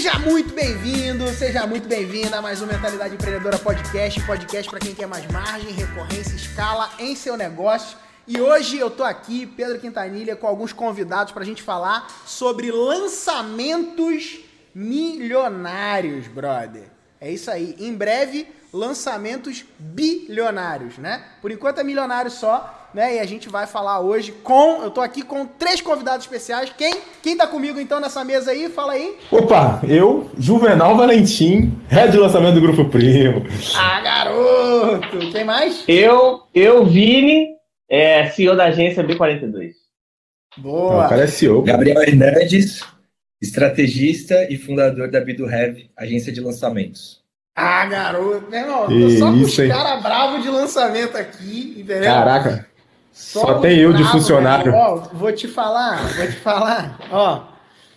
Seja muito bem-vindo, seja muito bem-vinda a mais um Mentalidade Empreendedora Podcast, podcast para quem quer mais margem, recorrência, escala em seu negócio. E hoje eu tô aqui, Pedro Quintanilha, com alguns convidados para a gente falar sobre lançamentos milionários, brother. É isso aí. Em breve, lançamentos bilionários, né? Por enquanto é milionário só, né? E a gente vai falar hoje com, eu tô aqui com três convidados especiais. Quem? Quem tá comigo então nessa mesa aí? Fala aí. Opa, eu, Juvenal Valentim, head de lançamento do Grupo Primo. Ah, garoto! Quem mais? Eu, eu Vini, é, CEO da agência B42. Boa. O cara é CEO. Gabriel Hernandes, estrategista e fundador da Heavy, agência de lançamentos. Ah, garoto, meu irmão, tô só com os caras bravos de lançamento aqui, entendeu? Caraca, só, só tem eu de funcionário. Ó, vou te falar, vou te falar, ó.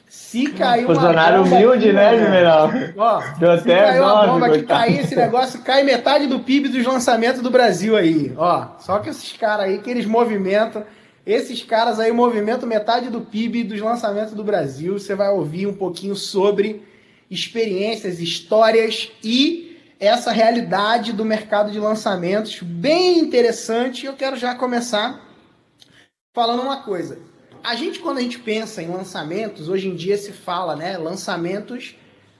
Se caiu uma Funcionário humilde, aqui, né, Juvenal? Ó, Deu se até caiu uma bomba que cair esse negócio, cai metade do PIB dos lançamentos do Brasil aí. Ó, só que esses caras aí que eles movimentam, esses caras aí movimentam metade do PIB dos lançamentos do Brasil. Você vai ouvir um pouquinho sobre experiências, histórias e essa realidade do mercado de lançamentos bem interessante. Eu quero já começar falando uma coisa. A gente quando a gente pensa em lançamentos, hoje em dia se fala, né, lançamentos,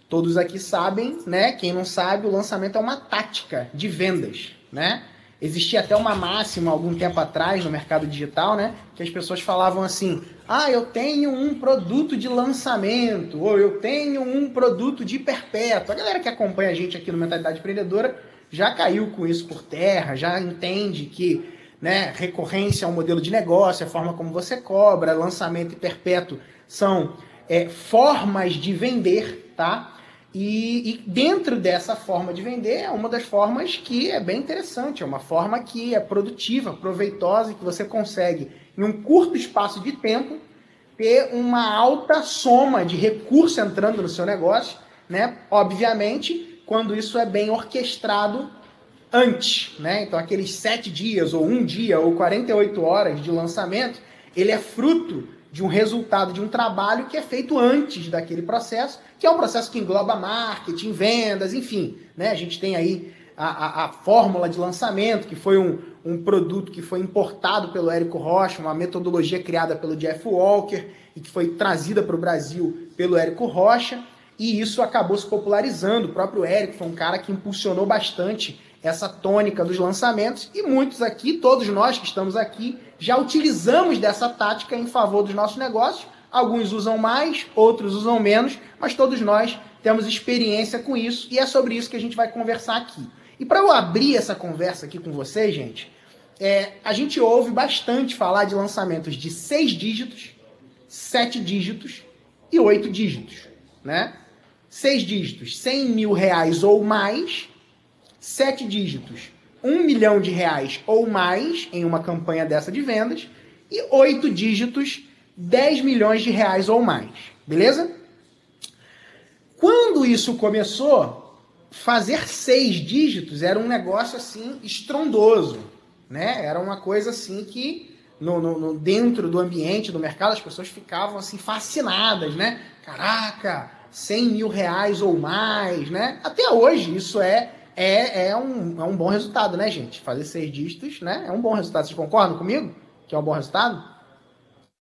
todos aqui sabem, né? Quem não sabe, o lançamento é uma tática de vendas, né? Existia até uma máxima algum tempo atrás no mercado digital, né? Que as pessoas falavam assim: ah, eu tenho um produto de lançamento, ou eu tenho um produto de perpétuo. A galera que acompanha a gente aqui no Mentalidade Empreendedora já caiu com isso por terra, já entende que né, recorrência é um modelo de negócio, é a forma como você cobra, lançamento e perpétuo são é, formas de vender, tá? E, e, dentro dessa forma de vender é uma das formas que é bem interessante, é uma forma que é produtiva, proveitosa e que você consegue, em um curto espaço de tempo, ter uma alta soma de recurso entrando no seu negócio, né? Obviamente, quando isso é bem orquestrado antes, né? Então, aqueles sete dias, ou um dia, ou 48 horas de lançamento, ele é fruto de um resultado de um trabalho que é feito antes daquele processo, que é um processo que engloba marketing, vendas, enfim. Né? A gente tem aí a, a, a fórmula de lançamento, que foi um, um produto que foi importado pelo Érico Rocha, uma metodologia criada pelo Jeff Walker e que foi trazida para o Brasil pelo Érico Rocha. E isso acabou se popularizando. O próprio Érico foi um cara que impulsionou bastante essa tônica dos lançamentos e muitos aqui, todos nós que estamos aqui, já utilizamos dessa tática em favor dos nossos negócios. Alguns usam mais, outros usam menos, mas todos nós temos experiência com isso e é sobre isso que a gente vai conversar aqui. E para eu abrir essa conversa aqui com vocês, gente, é, a gente ouve bastante falar de lançamentos de seis dígitos, sete dígitos e oito dígitos, né? Seis dígitos, 100 mil reais ou mais, sete dígitos, um milhão de reais ou mais em uma campanha dessa de vendas e oito dígitos, 10 milhões de reais ou mais. Beleza? Quando isso começou, fazer seis dígitos era um negócio assim estrondoso, né? Era uma coisa assim que no, no, no, dentro do ambiente do mercado as pessoas ficavam assim fascinadas, né? Caraca, 100 mil reais ou mais, né? Até hoje isso é é, é, um, é um bom resultado, né, gente? Fazer seis dígitos, né? É um bom resultado. Vocês concordam comigo? Que é um bom resultado?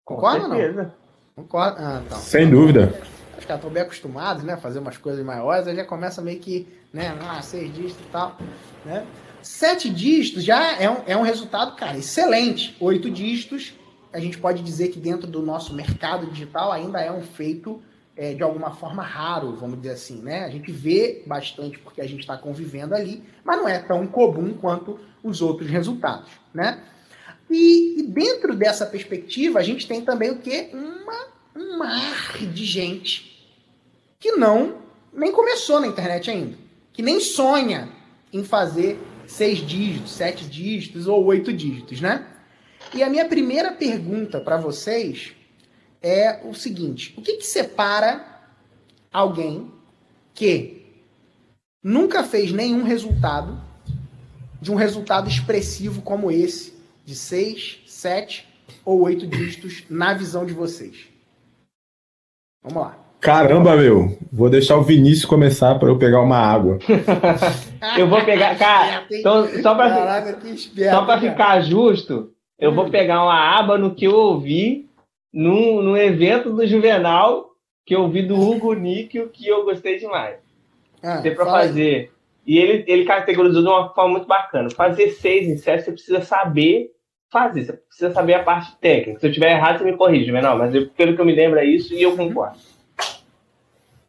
Concordam ou não? Concordo. Ah, então. Sem dúvida. Que estão bem acostumados, né? Fazer umas coisas maiores, aí já começa meio que, né? Ah, seis dígitos e tal, né? Sete dígitos já é um, é um resultado, cara, excelente. Oito dígitos, a gente pode dizer que dentro do nosso mercado digital ainda é um feito é, de alguma forma raro, vamos dizer assim, né? A gente vê bastante porque a gente está convivendo ali, mas não é tão comum quanto os outros resultados, né? E, e, dentro dessa perspectiva, a gente tem também o que? Uma, um mar de gente que não nem começou na internet ainda, que nem sonha em fazer seis dígitos, sete dígitos ou oito dígitos, né? E a minha primeira pergunta para vocês é o seguinte: o que, que separa alguém que nunca fez nenhum resultado de um resultado expressivo como esse, de seis, sete ou oito dígitos na visão de vocês? Vamos lá. Caramba, meu. Vou deixar o Vinícius começar para eu pegar uma água. eu vou pegar. Cara, então, só para ficar justo, eu vou pegar uma aba no que eu ouvi num, num evento do Juvenal que eu ouvi do Hugo Níquel que eu gostei demais. Ah, Tem para fazer. E ele, ele categorizou de uma forma muito bacana. Fazer seis em sete, você precisa saber fazer, você precisa saber a parte técnica. Se eu tiver errado, você me corrige, Juvenal, mas eu, pelo que eu me lembro é isso e eu concordo.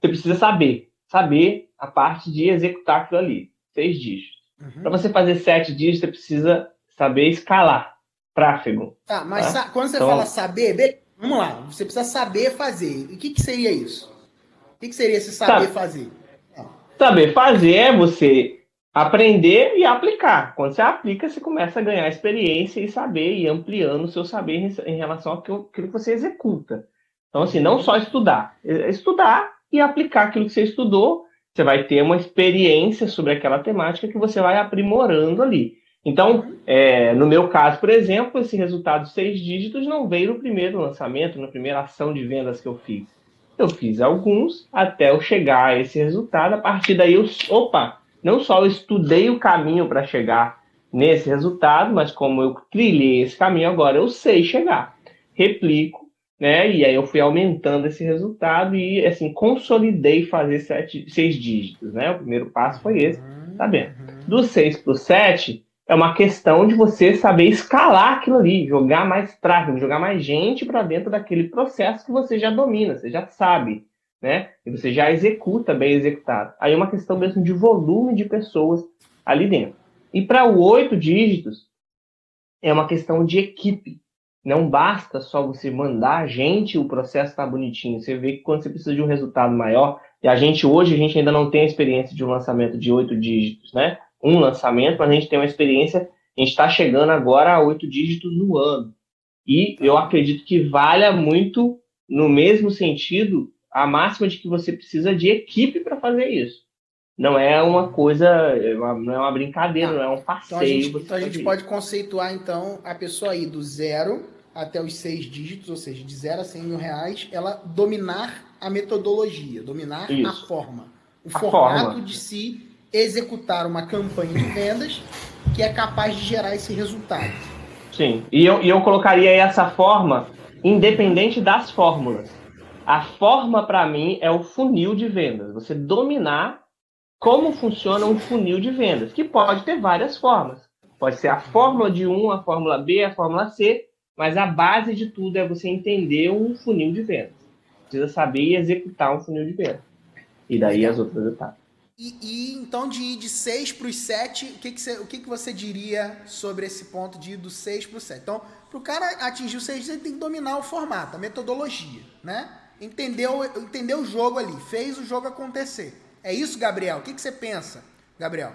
Você precisa saber, saber a parte de executar aquilo ali, seis dígitos. Uhum. Para você fazer sete dígitos, você precisa saber escalar tráfego. Tá, mas tá? quando você então, fala saber, beleza, vamos lá, você precisa saber fazer. E o que, que seria isso? O que, que seria esse saber fazer? Saber fazer é você aprender e aplicar. Quando você aplica, você começa a ganhar experiência e saber e ampliando o seu saber em relação àquilo que você executa. Então, assim, não só estudar. Estudar e aplicar aquilo que você estudou, você vai ter uma experiência sobre aquela temática que você vai aprimorando ali. Então, é, no meu caso, por exemplo, esse resultado seis dígitos não veio no primeiro lançamento, na primeira ação de vendas que eu fiz. Eu fiz alguns até eu chegar a esse resultado. A partir daí, eu, opa, não só eu estudei o caminho para chegar nesse resultado, mas como eu trilhei esse caminho agora, eu sei chegar. Replico né? E aí eu fui aumentando esse resultado e assim consolidei fazer sete, seis dígitos, né? O primeiro passo foi esse, tá bem? Do 6 para o 7 é uma questão de você saber escalar aquilo ali, jogar mais tráfego, jogar mais gente para dentro daquele processo que você já domina, você já sabe, né? E você já executa bem executado. Aí é uma questão mesmo de volume de pessoas ali dentro. E para o oito dígitos é uma questão de equipe. Não basta só você mandar a gente, o processo está bonitinho. Você vê que quando você precisa de um resultado maior, e a gente hoje a gente ainda não tem a experiência de um lançamento de oito dígitos, né? Um lançamento, mas a gente tem uma experiência, a gente está chegando agora a oito dígitos no ano. E eu acredito que valha muito, no mesmo sentido, a máxima de que você precisa de equipe para fazer isso. Não é uma coisa, é não é uma brincadeira, não é um passeio. Então a gente, então a gente pode conceituar, então, a pessoa aí do zero até os seis dígitos, ou seja, de zero a cem mil reais, ela dominar a metodologia, dominar Isso. a forma. O a formato forma. de se executar uma campanha de vendas que é capaz de gerar esse resultado. Sim, e eu, e eu colocaria essa forma independente das fórmulas. A forma, para mim, é o funil de vendas. Você dominar como funciona um funil de vendas, que pode ter várias formas. Pode ser a fórmula de 1, a fórmula B, a fórmula C, mas a base de tudo é você entender um funil de vendas. Precisa saber executar um funil de vendas. E daí as outras etapas. E, e, então de ir de 6 para os 7, o, que, que, você, o que, que você diria sobre esse ponto de ir do 6 para o 7? Então, para o cara atingir o 6, ele tem que dominar o formato, a metodologia, né? Entendeu, entendeu o jogo ali, fez o jogo acontecer. É isso, Gabriel? O que, que você pensa, Gabriel?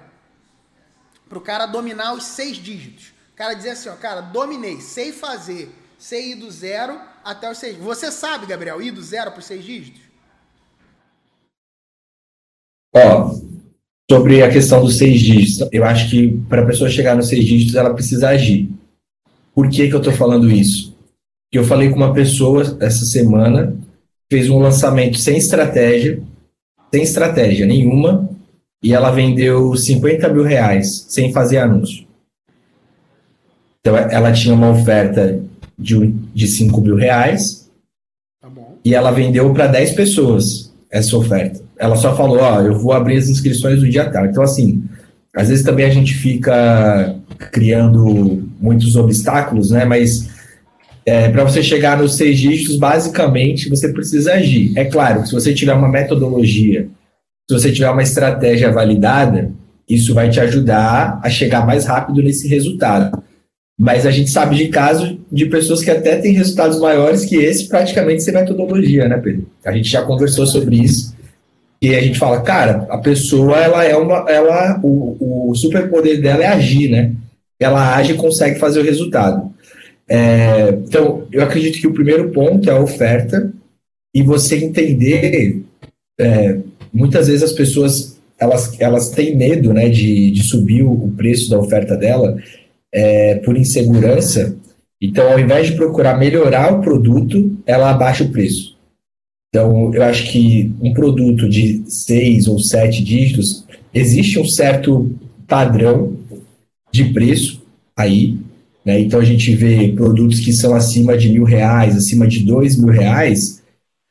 Para o cara dominar os seis dígitos. O cara dizer assim, ó, cara, dominei, sei fazer, sei ir do zero até os seis. Você sabe, Gabriel, ir do zero para os seis dígitos? Ó, sobre a questão dos seis dígitos, eu acho que para a pessoa chegar nos seis dígitos, ela precisa agir. Por que, que eu estou falando isso? Eu falei com uma pessoa essa semana, fez um lançamento sem estratégia, sem estratégia nenhuma e ela vendeu 50 mil reais sem fazer anúncio. Então ela tinha uma oferta de, de 5 mil reais tá e ela vendeu para 10 pessoas essa oferta. Ela só falou, ó, eu vou abrir as inscrições do dia tal. Então assim, às vezes também a gente fica criando muitos obstáculos, né? Mas é, para você chegar nos seis dígitos, basicamente, você precisa agir. É claro, se você tiver uma metodologia, se você tiver uma estratégia validada, isso vai te ajudar a chegar mais rápido nesse resultado. Mas a gente sabe de casos de pessoas que até têm resultados maiores que esse, praticamente sem metodologia, né, Pedro? A gente já conversou sobre isso. E a gente fala, cara, a pessoa, ela é uma. Ela, o, o superpoder dela é agir, né? Ela age e consegue fazer o resultado. É, então, eu acredito que o primeiro ponto é a oferta e você entender. É, muitas vezes as pessoas elas, elas têm medo né, de, de subir o, preço da oferta dela é, por insegurança. Então, ao invés de procurar melhorar o produto, ela abaixa o preço. Então, eu acho que um produto de seis ou sete dígitos, existe um certo padrão de preço aí, né? Então, a gente vê produtos que são acima de mil reais, acima de dois mil reais,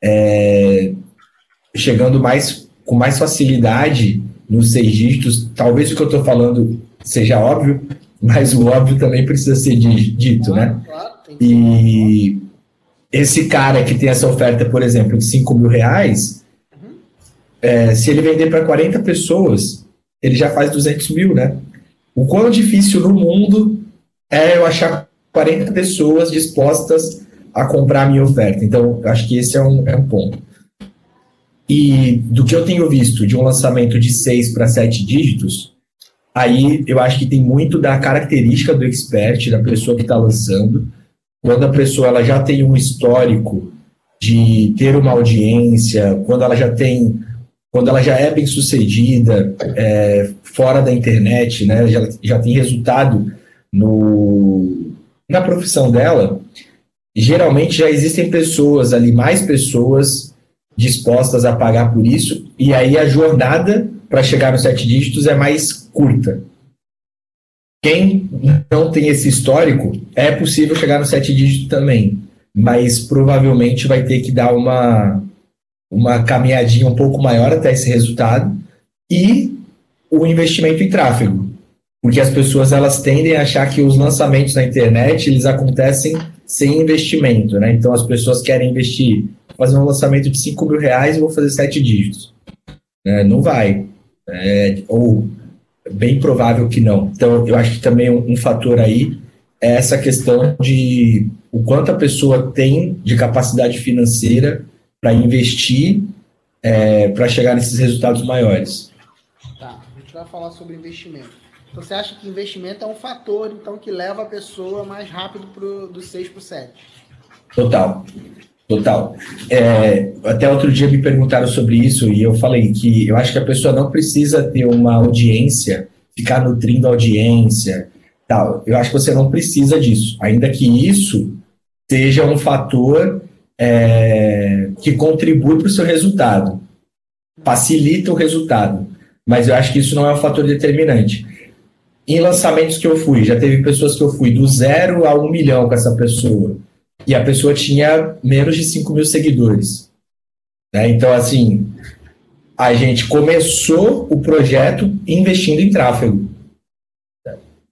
é, chegando mais com mais facilidade nos seis dígitos. Talvez o que eu estou falando seja óbvio, mas o óbvio também precisa ser dito, né? E esse cara que tem essa oferta, por exemplo, de 5 mil reais, é, se ele vender para 40 pessoas, ele já faz 200 mil, né? O quão difícil no mundo é eu achar 40 pessoas dispostas a comprar a minha oferta. Então, acho que esse é um, é um ponto. E do que eu tenho visto de um lançamento de 6 para 7 dígitos, aí eu acho que tem muito da característica do expert, da pessoa que está lançando. Quando a pessoa ela já tem um histórico de ter uma audiência, quando ela já tem, quando ela já é bem sucedida é, fora da internet, né, já, já tem resultado no, na profissão dela, geralmente já existem pessoas ali, mais pessoas dispostas a pagar por isso, e aí a jornada para chegar nos sete dígitos é mais curta. Quem não tem esse histórico, é possível chegar no sete dígitos também, mas provavelmente vai ter que dar uma, uma caminhadinha um pouco maior até esse resultado e o investimento em tráfego, porque as pessoas elas tendem a achar que os lançamentos na internet eles acontecem sem investimento, né? Então as pessoas querem investir, fazer um lançamento de 5 mil reais e vou fazer sete dígitos. É, não vai. É, ou bem provável que não. Então, eu acho que também um, um fator aí é essa questão de o quanto a pessoa tem de capacidade financeira para investir é, para chegar nesses resultados maiores. Tá, a gente vai falar sobre investimento. Então, você acha que investimento é um fator então que leva a pessoa mais rápido pro, do 6 para o 7? Total. Total. É, até outro dia me perguntaram sobre isso e eu falei que eu acho que a pessoa não precisa ter uma audiência, ficar nutrindo a audiência, tal. Eu acho que você não precisa disso, ainda que isso seja um fator é, que contribui para o seu resultado, facilita o resultado. Mas eu acho que isso não é um fator determinante. Em lançamentos que eu fui, já teve pessoas que eu fui do zero a um milhão com essa pessoa e a pessoa tinha menos de 5 mil seguidores. Né? Então, assim, a gente começou o projeto investindo em tráfego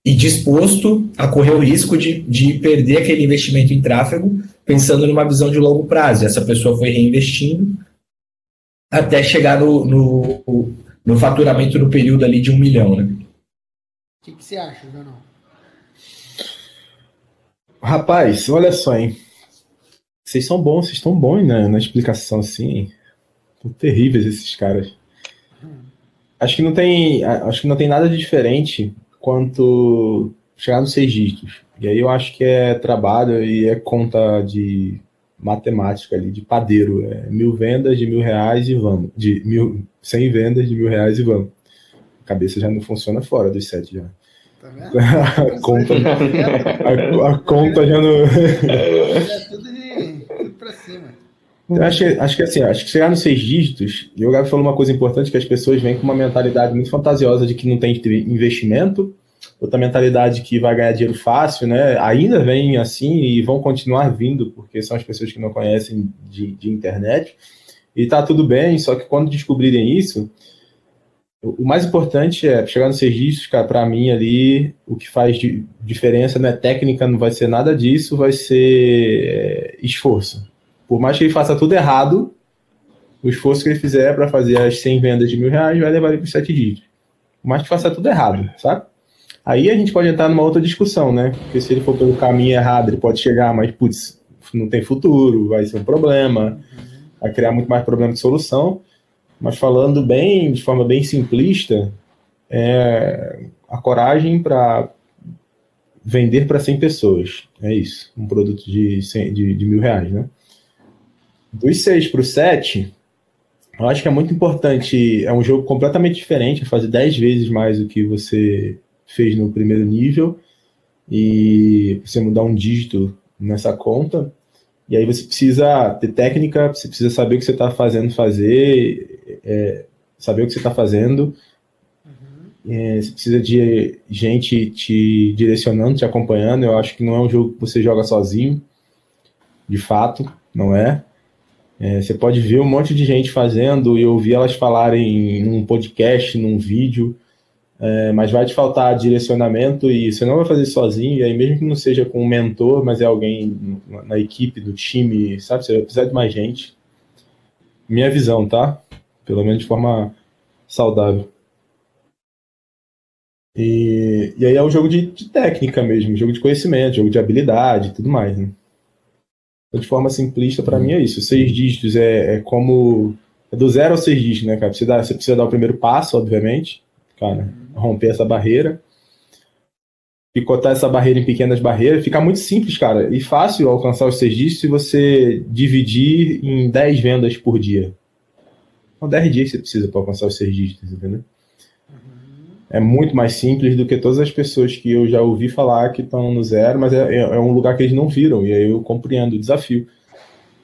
e disposto a correr o risco de, de perder aquele investimento em tráfego, pensando numa visão de longo prazo. Essa pessoa foi reinvestindo até chegar no, no, no faturamento no período ali de um milhão. Né? O que, que você acha, Danão? Rapaz, olha só, hein? Vocês são bons, vocês estão bons né, na explicação, assim. São terríveis esses caras. Acho que não tem, acho que não tem nada de diferente quanto chegar nos seis dígitos. E aí eu acho que é trabalho e é conta de matemática ali, de padeiro. É mil vendas de mil reais e vamos. De mil, cem vendas de mil reais e vamos. A cabeça já não funciona fora dos sete já. Tá a, conta, a, a, conta já não. É tudo, de, tudo pra cima. Eu acho, que, acho que assim, acho que chegar nos seis dígitos, e o Gabi falou uma coisa importante, que as pessoas vêm com uma mentalidade muito fantasiosa de que não tem investimento, outra mentalidade que vai ganhar dinheiro fácil, né? Ainda vem assim e vão continuar vindo, porque são as pessoas que não conhecem de, de internet. E tá tudo bem, só que quando descobrirem isso, o mais importante é chegar nos registros, cara, para mim ali, o que faz diferença não é técnica, não vai ser nada disso, vai ser é, esforço. Por mais que ele faça tudo errado, o esforço que ele fizer para fazer as 100 vendas de mil reais vai levar ele para os 7 dígitos. Por mais que faça tudo errado, sabe? Aí a gente pode entrar numa outra discussão, né? Porque se ele for pelo caminho errado, ele pode chegar, mas, putz, não tem futuro, vai ser um problema, vai criar muito mais problema de solução. Mas falando bem, de forma bem simplista, é a coragem para vender para 100 pessoas. É isso, um produto de, 100, de, de mil reais, né? Dos 6 para o 7, eu acho que é muito importante. É um jogo completamente diferente, fazer 10 vezes mais do que você fez no primeiro nível e você mudar um dígito nessa conta. E aí você precisa ter técnica, você precisa saber o que você está fazendo fazer, é, saber o que você está fazendo. Uhum. É, você precisa de gente te direcionando, te acompanhando. Eu acho que não é um jogo que você joga sozinho, de fato, não é. é você pode ver um monte de gente fazendo e ouvir elas falarem num podcast, num vídeo. É, mas vai te faltar direcionamento e você não vai fazer sozinho, e aí mesmo que não seja com um mentor, mas é alguém na equipe, do time, sabe? Você vai precisar de mais gente. Minha visão, tá? Pelo menos de forma saudável. E, e aí é um jogo de, de técnica mesmo, jogo de conhecimento, jogo de habilidade e tudo mais, né? Então, de forma simplista, para mim é isso. Seis dígitos é, é como. É do zero ao seis dígitos, né, cara? Você, dá, você precisa dar o primeiro passo, obviamente cara. Romper essa barreira. Picotar essa barreira em pequenas barreiras. Fica muito simples, cara. E fácil alcançar os seis dígitos se você dividir em 10 vendas por dia. São 10 dias que você precisa para alcançar os seis dígitos, entendeu? É muito mais simples do que todas as pessoas que eu já ouvi falar que estão no zero, mas é, é um lugar que eles não viram, e aí eu compreendo o desafio.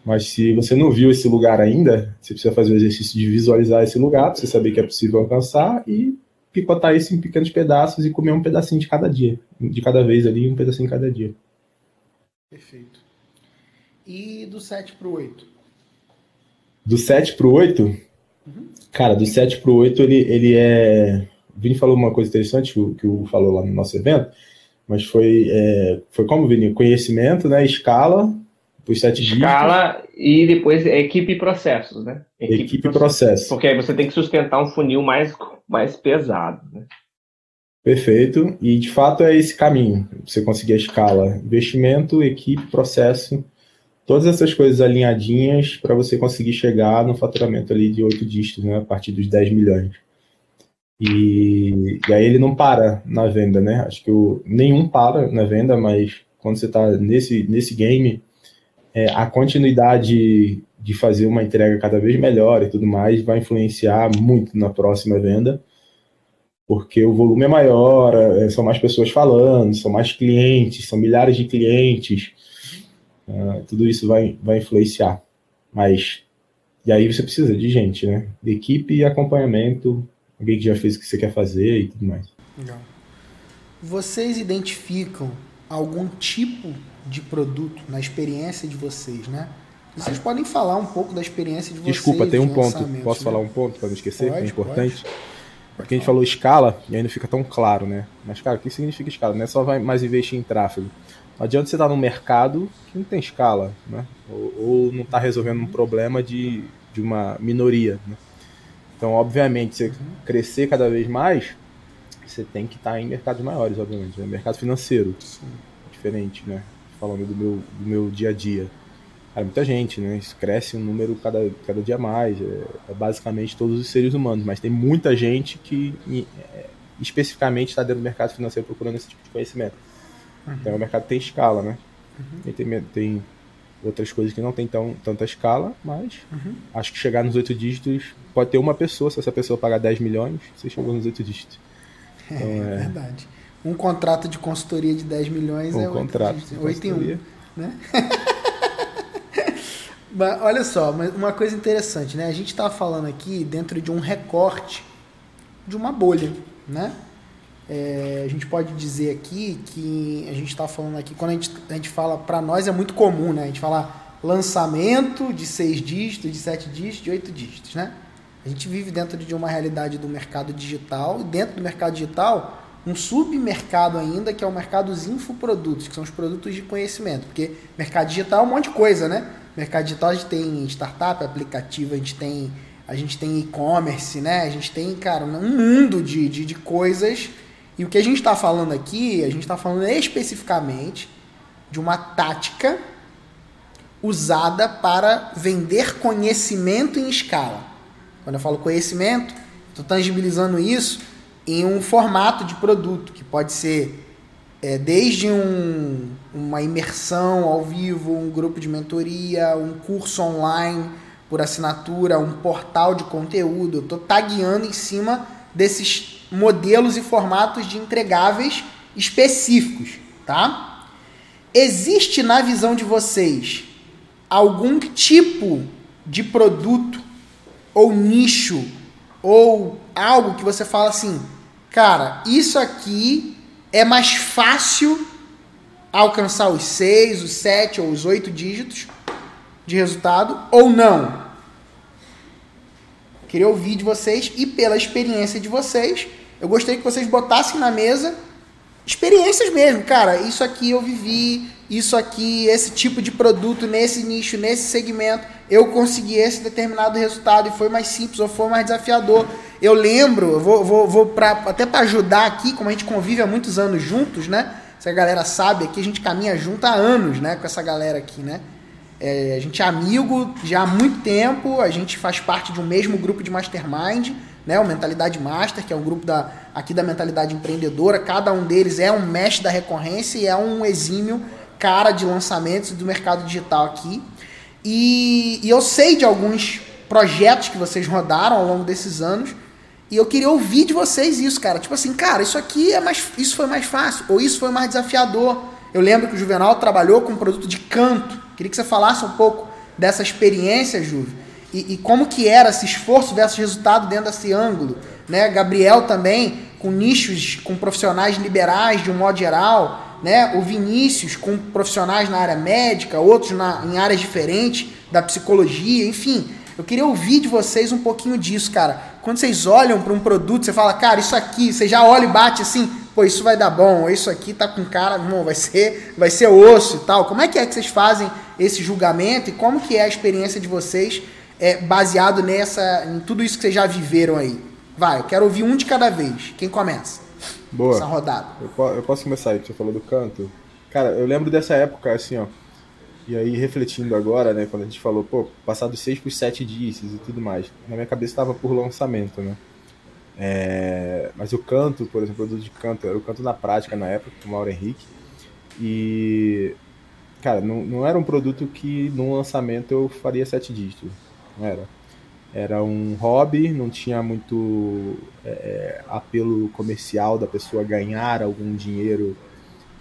Mas se você não viu esse lugar ainda, você precisa fazer o exercício de visualizar esse lugar, para você saber que é possível alcançar e picotar isso em pequenos pedaços e comer um pedacinho de cada dia. De cada vez ali, um pedacinho cada dia. Perfeito. E do 7 pro 8? Do 7 pro 8? Uhum. Cara, do 7 pro 8 ele, ele é. O Vini falou uma coisa interessante que o, que o falou lá no nosso evento, mas foi, é, foi como, Vini? Conhecimento, né? Escala, os sete Escala dígitos. e depois equipe e processos, né? Equipe, equipe e processos. Porque aí você tem que sustentar um funil mais, mais pesado, né? Perfeito. E de fato é esse caminho. Você conseguir a escala investimento, equipe, processo, todas essas coisas alinhadinhas para você conseguir chegar no faturamento ali de oito dígitos, né? A partir dos 10 milhões. E, e aí ele não para na venda, né? Acho que o, nenhum para na venda, mas quando você está nesse, nesse game, é, a continuidade de fazer uma entrega cada vez melhor e tudo mais vai influenciar muito na próxima venda, porque o volume é maior, é, são mais pessoas falando, são mais clientes, são milhares de clientes, uh, tudo isso vai, vai influenciar. Mas, e aí você precisa de gente, né? De equipe e acompanhamento, alguém que já fez o que você quer fazer e tudo mais. Legal. Vocês identificam algum tipo de produto na experiência de vocês, né? Vocês podem falar um pouco da experiência de vocês. Desculpa, tem um ponto. Posso né? falar um ponto para não esquecer? Pode, é importante. Pode. Porque a gente falou escala e não fica tão claro, né? Mas, cara, o que significa escala? Não é só vai mais investir em tráfego. Não adianta você estar num mercado que não tem escala, né? Ou, ou não está resolvendo um problema de, de uma minoria, né? Então, obviamente, você crescer cada vez mais, você tem que estar em mercados maiores, obviamente. Né? Mercado financeiro, Sim. diferente, né? falando do meu, do meu dia a dia. Cara, muita gente, né? Isso cresce um número cada, cada dia mais. É, é basicamente todos os seres humanos, mas tem muita gente que é, especificamente está dentro do mercado financeiro procurando esse tipo de conhecimento. Uhum. Então o mercado tem escala, né? Uhum. tem, tem outras coisas que não tem tão, tanta escala, mas uhum. acho que chegar nos oito dígitos pode ter uma pessoa, se essa pessoa pagar 10 milhões, você chegou nos oito dígitos. Então, é, é verdade um contrato de consultoria de 10 milhões um é contrato 8, 8 em 1. Né? Mas, olha só, uma coisa interessante, né? A gente está falando aqui dentro de um recorte de uma bolha, né? É, a gente pode dizer aqui que a gente está falando aqui, quando a gente, a gente fala, para nós é muito comum, né? A gente fala lançamento de seis dígitos, de sete dígitos, de oito dígitos, né? A gente vive dentro de uma realidade do mercado digital e dentro do mercado digital um submercado ainda, que é o mercado dos infoprodutos, que são os produtos de conhecimento. Porque mercado digital é um monte de coisa, né? Mercado digital a gente tem startup, aplicativo, a gente tem a gente tem e-commerce, né? A gente tem, cara, um mundo de, de, de coisas. E o que a gente está falando aqui, a gente está falando especificamente de uma tática usada para vender conhecimento em escala. Quando eu falo conhecimento, estou tangibilizando isso em um formato de produto, que pode ser é, desde um, uma imersão ao vivo, um grupo de mentoria, um curso online por assinatura, um portal de conteúdo. Eu estou tagueando em cima desses modelos e formatos de entregáveis específicos, tá? Existe na visão de vocês algum tipo de produto ou nicho ou algo que você fala assim, cara, isso aqui é mais fácil alcançar os seis, os sete ou os oito dígitos de resultado ou não? Queria ouvir de vocês e pela experiência de vocês, eu gostaria que vocês botassem na mesa experiências mesmo, cara. Isso aqui eu vivi, isso aqui, esse tipo de produto nesse nicho, nesse segmento, eu consegui esse determinado resultado e foi mais simples ou foi mais desafiador. Eu lembro, eu vou, vou, vou pra, até para ajudar aqui, como a gente convive há muitos anos juntos, né? Se a galera sabe aqui, a gente caminha junto há anos, né? Com essa galera aqui, né? É, a gente é amigo já há muito tempo, a gente faz parte de um mesmo grupo de mastermind, né? O Mentalidade Master, que é um grupo da, aqui da mentalidade empreendedora. Cada um deles é um mestre da recorrência e é um exímio cara de lançamentos do mercado digital aqui. E, e eu sei de alguns projetos que vocês rodaram ao longo desses anos. E eu queria ouvir de vocês isso, cara. Tipo assim, cara, isso aqui é mais. Isso foi mais fácil, ou isso foi mais desafiador. Eu lembro que o Juvenal trabalhou com um produto de canto. Queria que você falasse um pouco dessa experiência, Juve. E, e como que era esse esforço versus resultado dentro desse ângulo. Né? Gabriel também, com nichos, com profissionais liberais de um modo geral né? O Vinícius com profissionais na área médica, outros na, em áreas diferentes da psicologia, enfim. Eu queria ouvir de vocês um pouquinho disso, cara. Quando vocês olham para um produto, você fala, cara, isso aqui, você já olha e bate assim, pô, isso vai dar bom, isso aqui tá com cara, irmão, vai ser, vai ser osso e tal. Como é que é que vocês fazem esse julgamento e como que é a experiência de vocês é, baseado nessa, em tudo isso que vocês já viveram aí? Vai, eu quero ouvir um de cada vez. Quem começa? Boa. essa rodada. Eu, eu posso começar aí, você falou do canto. Cara, eu lembro dessa época, assim, ó. E aí, refletindo agora, né, quando a gente falou, pô, 6 para os 7 dígitos e tudo mais. Na minha cabeça estava por lançamento, né? É, mas o canto, por exemplo, o produto de canto, era o canto na prática na época, com o Mauro Henrique. E, cara, não, não era um produto que no lançamento eu faria 7 dígitos. Não era. Era um hobby, não tinha muito é, apelo comercial da pessoa ganhar algum dinheiro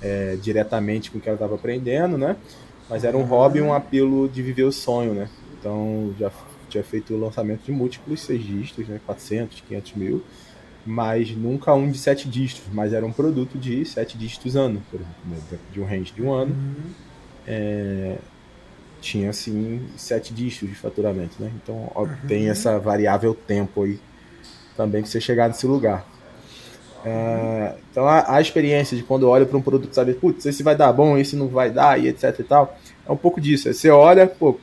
é, diretamente com o que ela estava aprendendo, né? Mas era um hobby, um apelo de viver o sonho, né? Então já tinha feito o lançamento de múltiplos seis dígitos, né? 400, 500 mil, mas nunca um de sete dígitos, mas era um produto de sete dígitos ano, por exemplo, né? de um range de um ano. Uhum. É, tinha assim sete dígitos de faturamento, né? Então ó, uhum. tem essa variável tempo aí também que você chegar nesse lugar. É, então a, a, experiência de quando eu olho para um produto saber, putz, esse vai dar bom, esse não vai dar e etc e tal, é um pouco disso. Você olha, pô,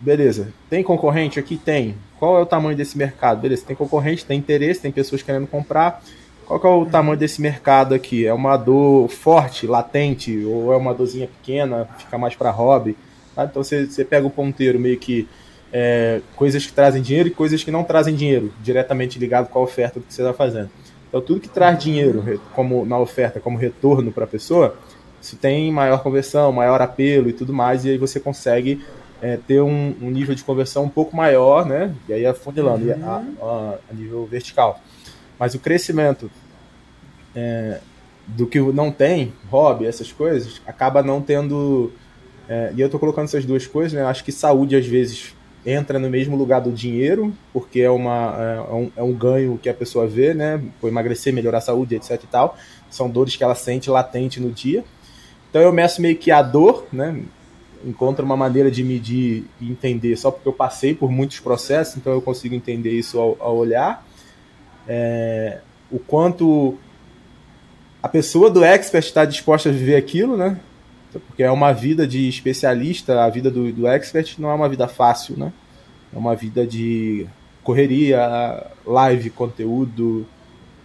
beleza, tem concorrente aqui? Tem. Qual é o tamanho desse mercado? Beleza, tem concorrente, tem interesse, tem pessoas querendo comprar. Qual é o tamanho desse mercado aqui? É uma dor forte, latente, ou é uma dorzinha pequena, fica mais para hobby? Tá? Então você, pega o ponteiro meio que é, coisas que trazem dinheiro e coisas que não trazem dinheiro, diretamente ligado com a oferta que você está fazendo. Então tudo que traz dinheiro como na oferta como retorno para a pessoa, isso tem maior conversão, maior apelo e tudo mais, e aí você consegue é, ter um, um, nível de conversão um pouco maior, né? E aí afunilando uhum. a, a, a, nível vertical. Mas o crescimento é, do que não tem, hobby, essas coisas, acaba não tendo é, e eu estou colocando essas duas coisas, né? Acho que saúde às vezes entra no mesmo lugar do dinheiro, porque é, uma, é, um, é um ganho que a pessoa vê, né? Por emagrecer, melhorar a saúde, etc e tal. São dores que ela sente latente no dia. Então eu meço meio que a dor, né? Encontro uma maneira de medir e entender só porque eu passei por muitos processos, então eu consigo entender isso ao, ao olhar. É, o quanto a pessoa do expert está disposta a viver aquilo, né? porque é uma vida de especialista, a vida do, do expert não é uma vida fácil, né? É uma vida de correria, live, conteúdo,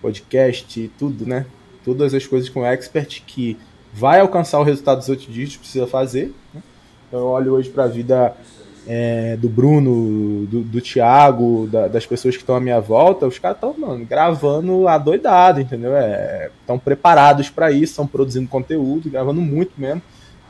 podcast, tudo, né? Todas as coisas com expert que vai alcançar o resultado dos outros dias precisa fazer. Né? Eu olho hoje para a vida é, do Bruno, do, do Thiago, da, das pessoas que estão à minha volta, os caras estão gravando adoidado, entendeu? Estão é, preparados para isso, estão produzindo conteúdo, gravando muito mesmo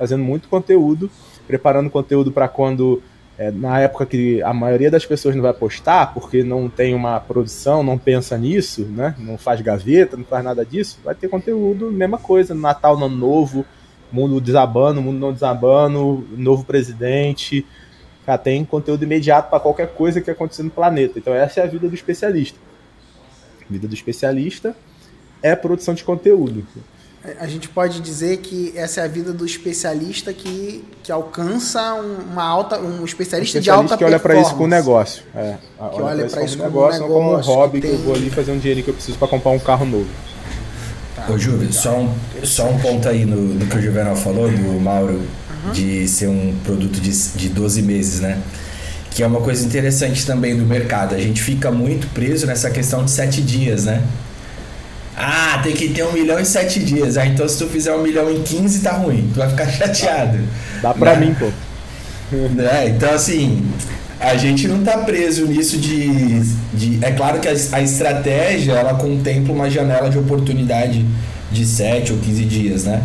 fazendo muito conteúdo, preparando conteúdo para quando é, na época que a maioria das pessoas não vai postar, porque não tem uma produção, não pensa nisso, né? Não faz gaveta, não faz nada disso, vai ter conteúdo, mesma coisa, Natal, no Ano Novo, mundo desabando, mundo não desabando, novo presidente. Cara, tem conteúdo imediato para qualquer coisa que aconteça no planeta. Então essa é a vida do especialista. A vida do especialista é produção de conteúdo. A gente pode dizer que essa é a vida do especialista que, que alcança uma alta, um especialista, um especialista de alta que olha para isso como negócio. É, que olha, para isso como negócio, como, um negócio, como um hobby que, tem... que, eu vou ali fazer um dinheiro que eu preciso para comprar um carro novo. Tá, Ô, Juve, só um, só um ponto aí no, no que o Juvenal falou, do Mauro, uhum. de ser um produto de, de 12 meses, né? Que é uma coisa interessante também do mercado. A gente fica muito preso nessa questão de 7 dias, né? Ah, tem que ter um milhão em sete dias. Ah, então se tu fizer um milhão em 15, tá ruim. Tu vai ficar chateado. Dá pra né? mim, pô. É, então assim, a gente não tá preso nisso de. de é claro que a, a, estratégia ela contempla uma janela de oportunidade de 7 ou 15 dias, né?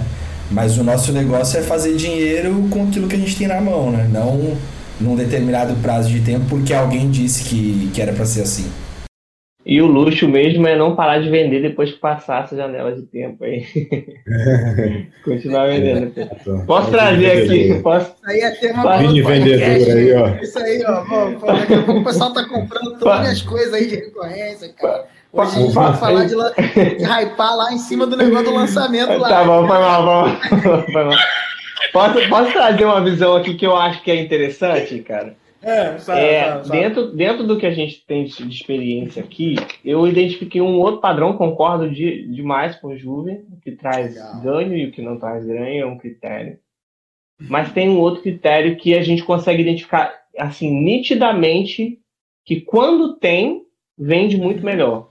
Mas o nosso negócio é fazer dinheiro com aquilo que a gente tem na mão, né? Não num determinado prazo de tempo porque alguém disse que, que era para ser assim. E o luxo mesmo é não parar de vender depois que passar essa janela de tempo aí. Continuar vendendo. É, posso trazer aqui? Posso... Isso aí é tema Vini vendedor aí, ó. Isso aí, ó. Bom, daqui a pouco o pessoal tá comprando todas as coisas aí de recorrência, cara. Hoje a gente vai falar de, de hypar lá em cima do negócio do lançamento lá. Tá bom, foi mal, foi mal. Posso, posso trazer uma visão aqui que eu acho que é interessante, cara? É, sabe, é sabe, sabe. Dentro, dentro do que a gente tem de experiência aqui, eu identifiquei um outro padrão, concordo de, demais com o Juve, que traz Legal. ganho e o que não traz ganho é um critério. Mas tem um outro critério que a gente consegue identificar assim nitidamente que quando tem, vende muito melhor.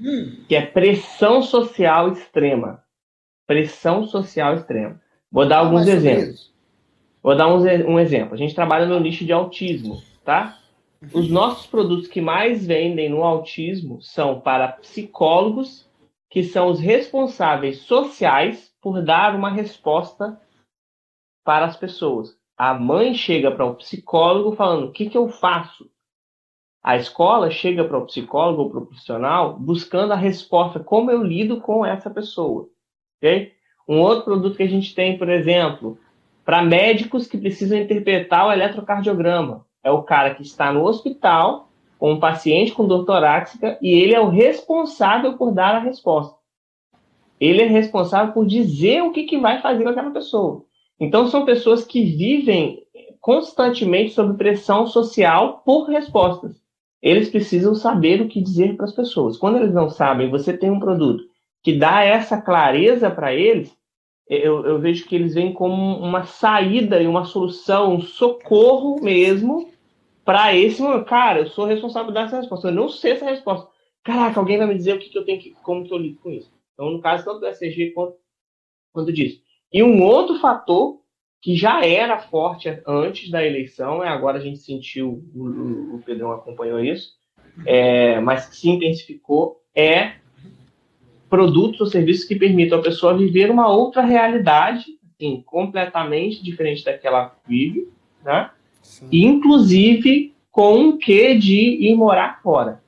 Hum. Que é pressão social extrema. Pressão social extrema. Vou dar alguns exemplos. Vou dar um, um exemplo. A gente trabalha no nicho de autismo, tá? Os nossos produtos que mais vendem no autismo são para psicólogos, que são os responsáveis sociais por dar uma resposta para as pessoas. A mãe chega para o psicólogo falando: o que, que eu faço? A escola chega para o psicólogo ou para o profissional buscando a resposta: como eu lido com essa pessoa? Okay? Um outro produto que a gente tem, por exemplo, para médicos que precisam interpretar o eletrocardiograma. É o cara que está no hospital com um paciente com dor torácica e ele é o responsável por dar a resposta. Ele é responsável por dizer o que, que vai fazer com aquela pessoa. Então, são pessoas que vivem constantemente sob pressão social por respostas. Eles precisam saber o que dizer para as pessoas. Quando eles não sabem, você tem um produto que dá essa clareza para eles, eu, eu, vejo que eles vêm como uma saída e uma solução, um socorro mesmo para esse momento. Cara, eu sou responsável por dar essa resposta. Eu não sei essa resposta. Caraca, alguém vai me dizer o que, que eu tenho que, como que eu lido com isso. Então, no caso, tanto do SG quanto, quanto disso. E um outro fator que já era forte antes da eleição, é agora a gente sentiu, o, o Pedrão acompanhou isso, é, mas que se intensificou, é produtos ou serviços que permitam a pessoa viver uma outra realidade, assim, completamente diferente daquela que vive, né? Sim. Inclusive com um quê de ir morar fora.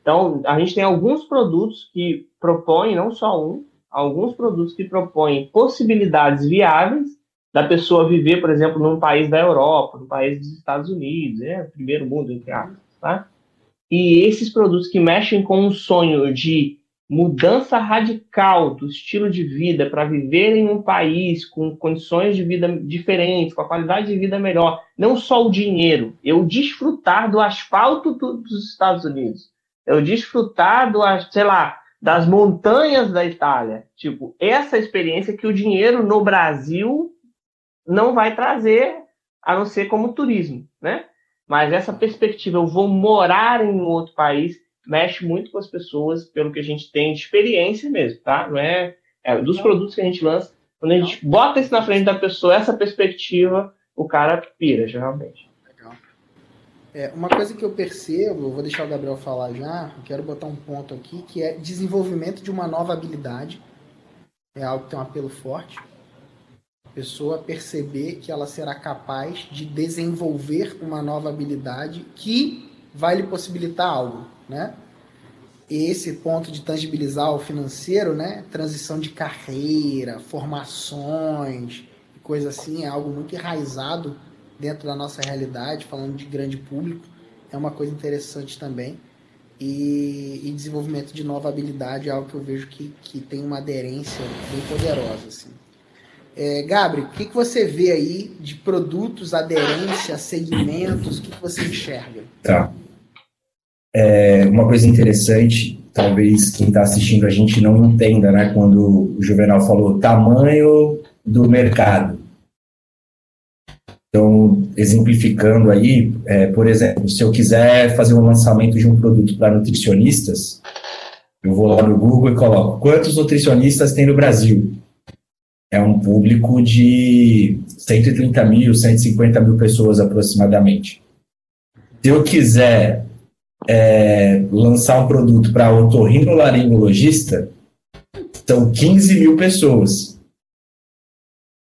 Então, a gente tem alguns produtos que propõem, não só um, alguns produtos que propõem possibilidades viáveis da pessoa viver, por exemplo, num país da Europa, num país dos Estados Unidos, né? primeiro mundo, entre aspas, tá? E esses produtos que mexem com um sonho de mudança radical do estilo de vida para viver em um país com condições de vida diferentes, com a qualidade de vida melhor, não só o dinheiro, eu desfrutar do asfalto dos Estados Unidos, eu desfrutar do, sei lá, das montanhas da Itália, tipo, essa experiência que o dinheiro no Brasil não vai trazer, a não ser como turismo, né? Mas essa perspectiva, eu vou morar em um outro país, mexe muito com as pessoas, pelo que a gente tem de experiência mesmo, tá? Não é, é dos produtos que a gente lança. Quando a gente bota isso na frente da pessoa, essa perspectiva, o cara pira, geralmente. Legal. É, uma coisa que eu percebo, vou deixar o Gabriel falar já, eu quero botar um ponto aqui, que é desenvolvimento de uma nova habilidade. É algo que tem um apelo forte. Pessoa perceber que ela será capaz de desenvolver uma nova habilidade que vai lhe possibilitar algo né? esse ponto de tangibilizar o financeiro, né? Transição de carreira, formações, coisa assim, é algo muito enraizado dentro da nossa realidade, falando de grande público, é uma coisa interessante também. E, e desenvolvimento de nova habilidade é algo que eu vejo que, que tem uma aderência bem poderosa. Assim. É, Gabriel, o que, que você vê aí de produtos, aderência, segmentos, o que, que você enxerga? Tá. É, uma coisa interessante, talvez quem está assistindo a gente não entenda, né? Quando o Juvenal falou tamanho do mercado. Então, exemplificando aí, é, por exemplo, se eu quiser fazer um lançamento de um produto para nutricionistas, eu vou lá no Google e coloco quantos nutricionistas tem no Brasil? É um público de 130 mil, 150 mil pessoas aproximadamente. Se eu quiser é, lançar um produto para otorrinolaringologista, são 15 mil pessoas.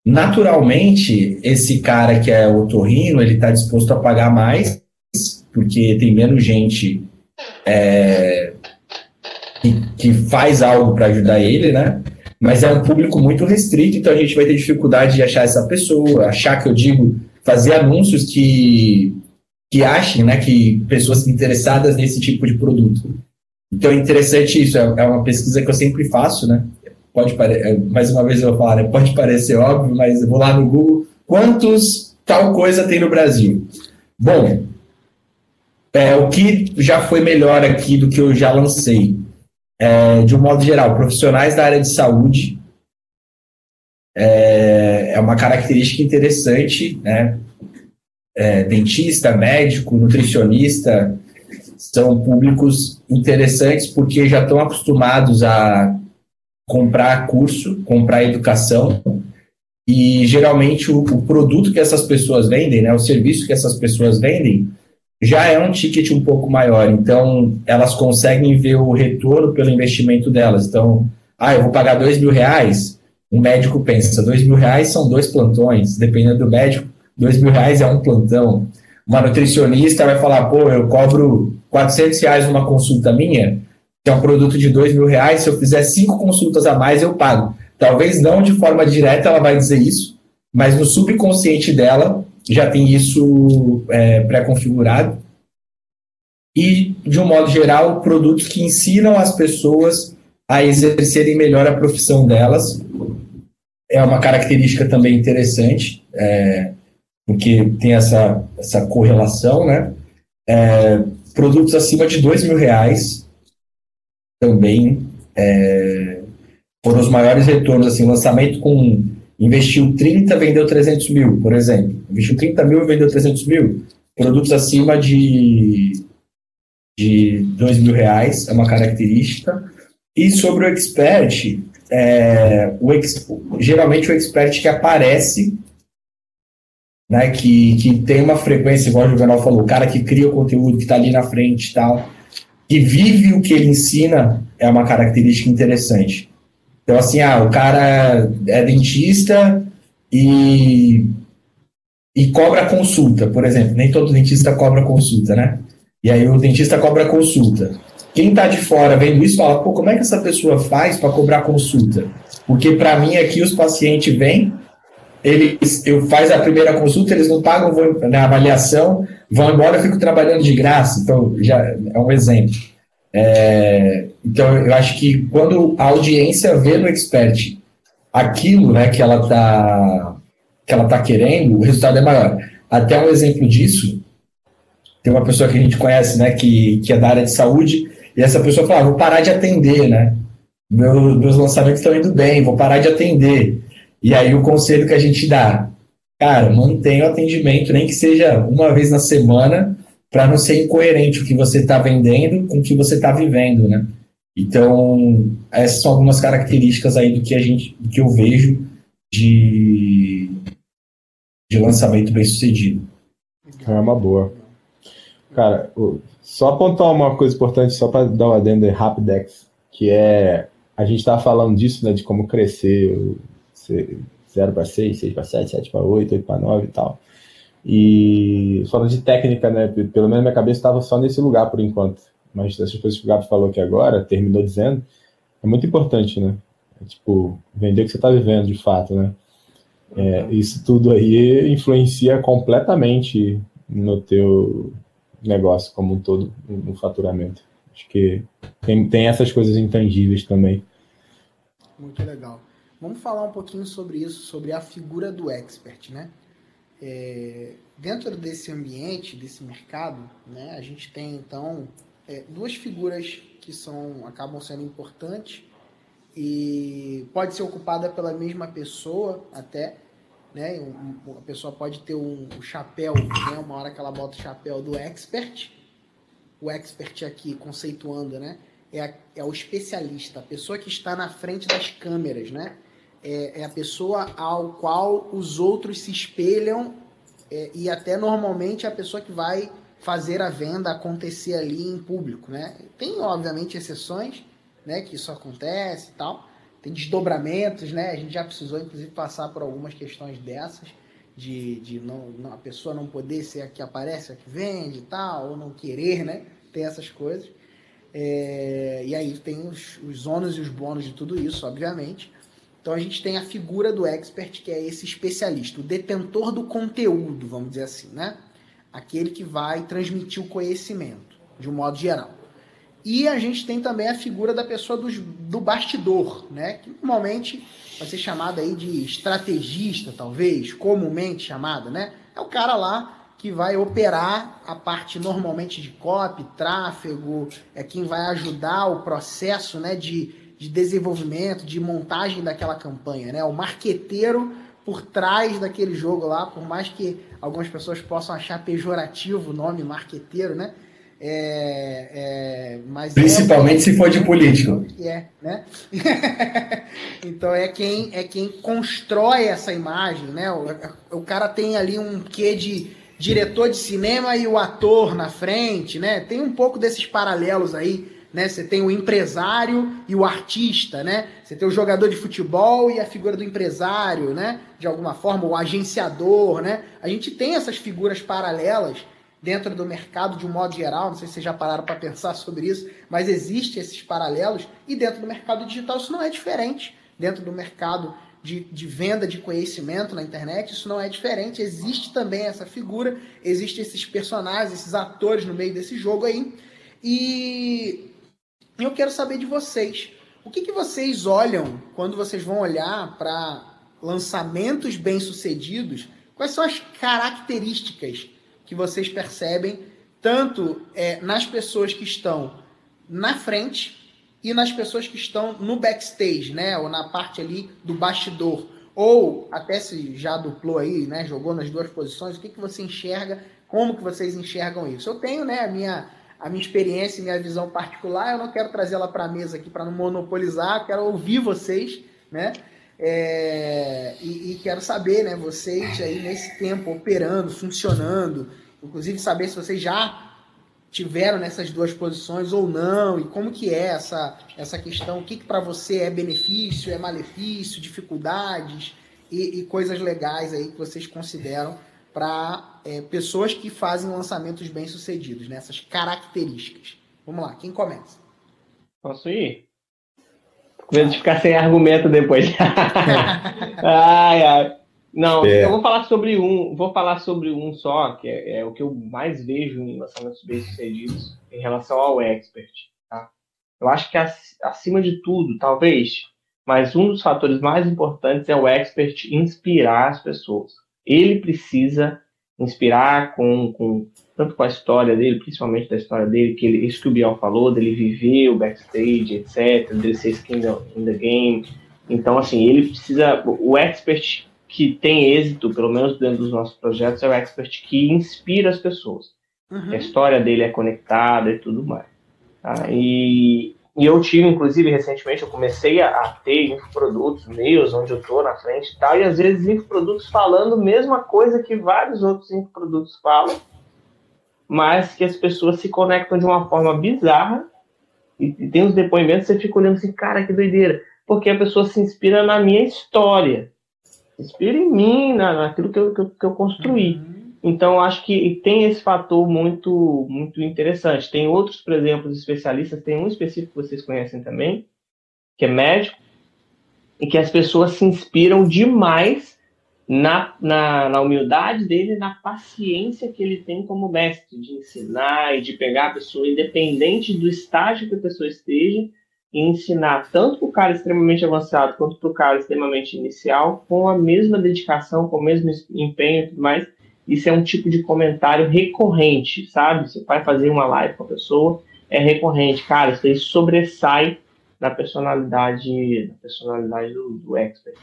Naturalmente, esse cara que é otorrino, ele está disposto a pagar mais, porque tem menos gente é, que, que faz algo para ajudar ele, né? Mas é um público muito restrito, então a gente vai ter dificuldade de achar essa pessoa, achar que eu digo, fazer anúncios que que achem, né, que pessoas interessadas nesse tipo de produto. Então é interessante isso, é, é uma pesquisa que eu sempre faço, né? Pode parecer, é, mais uma vez eu vou falar, né? pode parecer óbvio, mas eu vou lá no Google, quantos tal coisa tem no Brasil? Bom, é, o que já foi melhor aqui do que eu já lancei, é, de um modo geral, profissionais da área de saúde, é, é uma característica interessante, né? é, dentista, médico, nutricionista, são públicos interessantes porque já estão acostumados a comprar curso, comprar educação e geralmente o, o, produto que essas pessoas vendem, né, o serviço que essas pessoas vendem, já é um ticket um pouco maior. Então elas conseguem ver o retorno pelo investimento delas. Então, ah, eu vou pagar dois mil reais. Um médico pensa, dois mil reais são dois plantões, dependendo do médico dois mil reais é um plantão. Uma nutricionista vai falar, pô, eu cobro 400 reais numa consulta minha, que é um produto de dois mil reais, se eu fizer cinco consultas a mais, eu pago. Talvez não de forma direta ela vai dizer isso, mas no subconsciente dela já tem isso é, pré-configurado. E, de um modo geral, produtos que ensinam as pessoas a exercerem melhor a profissão delas. É uma característica também interessante. É, porque tem essa, essa correlação, né? É, produtos acima de dois mil reais também é, foram os maiores retornos, assim, lançamento com investiu 30, vendeu 300 mil, por exemplo. Investiu 30 mil e vendeu 300 mil. Produtos acima de, de 2 mil reais é uma característica. E sobre o expert, é, o ex, geralmente o expert que aparece né, que, que tem uma frequência, igual o Juvenal falou, o cara que cria o conteúdo, que está ali na frente e tal, que vive o que ele ensina, é uma característica interessante. Então, assim, ah, o cara é dentista e, e cobra consulta, por exemplo. Nem todo dentista cobra consulta, né? E aí o dentista cobra consulta. Quem está de fora vendo isso fala, pô, como é que essa pessoa faz para cobrar consulta? Porque para mim aqui os pacientes vêm, eles eu faz a primeira consulta, eles não pagam vão, na avaliação, vão embora, eu fico trabalhando de graça. Então, já é um exemplo. É, então, eu acho que quando a audiência vê no expert aquilo né, que ela está que ela tá querendo, o resultado é maior. Até um exemplo disso, tem uma pessoa que a gente conhece, né, que, que é da área de saúde, e essa pessoa fala, ah, vou parar de atender, né? Meu, meus lançamentos estão indo bem, vou parar de atender. E aí o conselho que a gente dá, cara, mantenha o atendimento, nem que seja uma vez na semana, para não ser incoerente o que você está vendendo com o que você está vivendo, né? Então, essas são algumas características aí do que a gente, do que eu vejo de, de lançamento bem sucedido. É uma boa. Cara, só apontar uma coisa importante, só para dar um adendo aí, Rapidex, que é a gente estava falando disso, né, de como crescer 0 para 6, 6 para 7, 7 para 8, 8 para 9 e tal. E falando de técnica, né? Pelo menos minha cabeça estava só nesse lugar por enquanto. mas essas coisas que o Gabi falou aqui agora, terminou dizendo, é muito importante, né? É, tipo, vender o que você está vivendo de fato, né? É, isso tudo aí influencia completamente no teu negócio como um todo, no faturamento. Acho que tem, tem essas coisas intangíveis também. Muito legal. Vamos falar um pouquinho sobre isso, sobre a figura do expert, né? É, dentro desse ambiente, desse mercado, né, a gente tem então é, duas figuras que são acabam sendo importantes e pode ser ocupada pela mesma pessoa até, né? Um, a pessoa pode ter um, um chapéu, né? Uma hora que ela bota o chapéu do expert, o expert aqui conceituando, né? É, a, é o especialista, a pessoa que está na frente das câmeras, né? É, é a pessoa ao qual os outros se espelham é, e até normalmente é a pessoa que vai fazer a venda acontecer ali em público, né? Tem obviamente exceções, né? Que isso acontece e tal. Tem desdobramentos, né? A gente já precisou inclusive passar por algumas questões dessas de, de não, não, a pessoa não poder ser a que aparece, a que vende e tal, ou não querer, né? Tem essas coisas. É, e aí tem os, os ônus e os bônus de tudo isso, obviamente. Então a gente tem a figura do expert, que é esse especialista, o detentor do conteúdo, vamos dizer assim, né? Aquele que vai transmitir o conhecimento, de um modo geral. E a gente tem também a figura da pessoa do, do bastidor, né? Que normalmente vai ser chamada aí de estrategista, talvez, comumente chamada, né? É o cara lá que vai operar a parte normalmente de copy, tráfego, é quem vai ajudar o processo, né, de, de desenvolvimento, de montagem daquela campanha, né? O marqueteiro por trás daquele jogo lá, por mais que algumas pessoas possam achar pejorativo o nome marqueteiro, né? É, é, mas Principalmente é, se for de político. É, né? então é quem é quem constrói essa imagem, né? O, o cara tem ali um quê de diretor de cinema e o ator na frente, né? Tem um pouco desses paralelos aí, né? Você tem o empresário e o artista, né? Você tem o jogador de futebol e a figura do empresário, né? De alguma forma, o agenciador, né? A gente tem essas figuras paralelas dentro do mercado de um modo geral, não sei se vocês já pararam para pensar sobre isso, mas existem esses paralelos e dentro do mercado digital isso não é diferente. Dentro do mercado de, de, venda de conhecimento na internet, isso não é diferente. Existe também essa figura, existem esses personagens, esses atores no meio desse jogo aí. E eu quero saber de vocês. O que, que vocês olham quando vocês vão olhar para lançamentos bem-sucedidos? Quais são as características que vocês percebem, tanto é, nas pessoas que estão na frente e nas pessoas que estão no backstage, né? Ou na parte ali do bastidor. Ou até se já duplou aí, né? Jogou nas duas posições, o que, que você enxerga? Como que vocês enxergam isso? Eu tenho, né, a minha, a minha experiência, minha visão particular, eu não quero trazê-la para a mesa aqui para não monopolizar, quero ouvir vocês, né? É, e, e, quero saber, né, vocês aí nesse tempo operando, funcionando, inclusive saber se vocês já tiveram nessas duas posições ou não, e como que é essa, essa questão, o que, que para você é benefício, é malefício, dificuldades e, e coisas legais aí que vocês consideram para é, pessoas que fazem lançamentos bem-sucedidos, nessas né, características. Vamos lá, quem começa? Posso ir? Com medo de ficar sem argumento depois. ai, ai. Não, é. eu vou falar sobre um, vou falar sobre um só, que é, é o que eu mais vejo em lançamentos bem-sucedidos em relação ao expert. Tá? Eu acho que acima de tudo, talvez, mas um dos fatores mais importantes é o expert inspirar as pessoas. Ele precisa inspirar com, com tanto com a história dele, principalmente da história dele, que ele, isso que o Biel falou, dele viver o backstage, etc., dele ser skin in the game. Então, assim, ele precisa. O expert que tem êxito, pelo menos dentro dos nossos projetos, é o expert que inspira as pessoas. Uhum. A história dele é conectada e tudo mais. Tá? E, e, eu tive, inclusive, recentemente, eu comecei a, a ter infoprodutos meus, onde eu estou na frente e tal, e às vezes infoprodutos falando a mesma coisa que vários outros infoprodutos falam, mas que as pessoas se conectam de uma forma bizarra e, e tem uns depoimentos você fica olhando assim, cara, que doideira, porque a pessoa se inspira na minha história, inspira em mim, na, naquilo que eu, que eu, que eu construí. Uhum. Então, acho que tem esse fator muito, muito interessante. Tem outros, por exemplo, especialistas, tem um específico que vocês conhecem também, que é médico, e que as pessoas se inspiram demais na, na, na humildade dele, na paciência que ele tem como mestre, de ensinar e de pegar a pessoa, independente do estágio que a pessoa esteja, e ensinar tanto para o cara extremamente avançado quanto para o cara extremamente inicial, com a mesma dedicação, com o mesmo empenho e tudo mais isso é um tipo de comentário recorrente, sabe? Você vai fazer uma live com a pessoa, é recorrente. Cara, isso aí sobressai da personalidade, da personalidade do, do expert.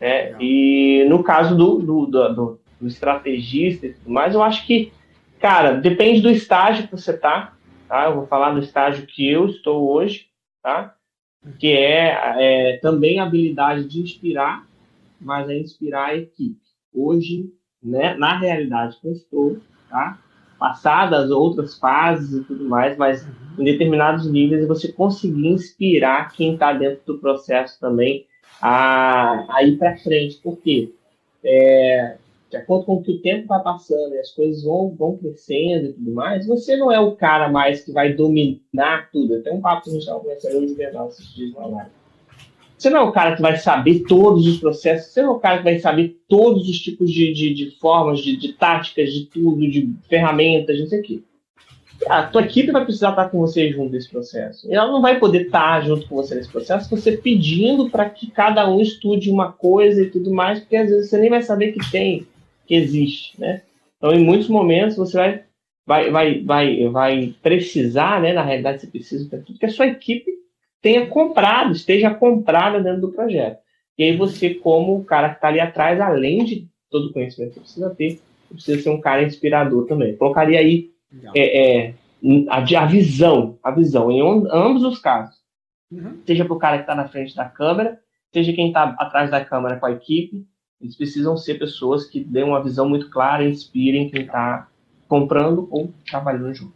Né? E no caso do, do, do, do estrategista e tudo mais, eu acho que, cara, depende do estágio que você tá, tá? Eu vou falar do estágio que eu estou hoje, tá? Que é, é também a habilidade de inspirar, mas é inspirar a equipe. Hoje, né, na realidade que eu estou, tá? Passadas outras fases e tudo mais, mas uhum. em determinados níveis você conseguir inspirar quem está dentro do processo também a, a ir para frente. Por quê? É, de acordo com o que o tempo vai passando e as coisas vão, vão crescendo e tudo mais, você não é o cara mais que vai dominar tudo. Tem um papo que a gente estava conversando hoje na live. Você não é o cara que vai saber todos os processos, você não é o cara que vai saber todos os tipos de, de, de formas, de, de, táticas, de tudo, de ferramentas, não sei o quê. A tua equipe vai precisar estar com você junto nesse processo. Ela não vai poder estar junto com você nesse processo, você pedindo para que cada um estude uma coisa e tudo mais, porque às vezes você nem vai saber que tem, que existe, né? Então, em muitos momentos, você vai, vai, vai, vai, vai precisar, né? Na realidade, você precisa ter tudo, que a sua equipe tenha comprado, esteja comprada dentro do projeto. E aí você, como o cara que está ali atrás, além de todo o conhecimento que precisa ter, precisa ser um cara inspirador também. Colocaria aí é, é, a, a, visão, a visão em um, ambos os casos. Uhum. Seja para o cara que está na frente da câmera, seja quem está atrás da câmera com a equipe, eles precisam ser pessoas que dêem uma visão muito clara e inspirem quem está comprando ou trabalhando junto.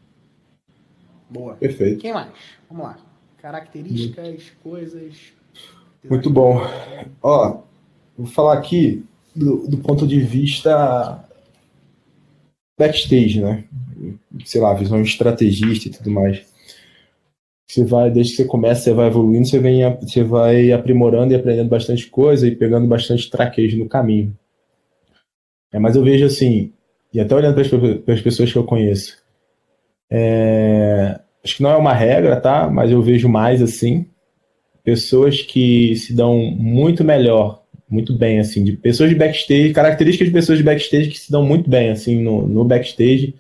Boa. Perfeito. Quem mais? Vamos lá. Características, coisas. Muito bom. Ó, vou falar aqui do, do ponto de vista backstage, né? Sei lá, visão estrategista e tudo mais. Você vai, desde que você começa, você vai evoluindo, você, vem, você vai aprimorando e aprendendo bastante coisa e pegando bastante traquejo no caminho. É, mas eu vejo assim, e até olhando para as pessoas que eu conheço, é, acho que não é uma regra, tá? Mas eu vejo mais assim, pessoas que se dão muito melhor, muito bem, assim, de pessoas de backstage, características de pessoas de backstage que se dão muito bem, assim, no, no backstage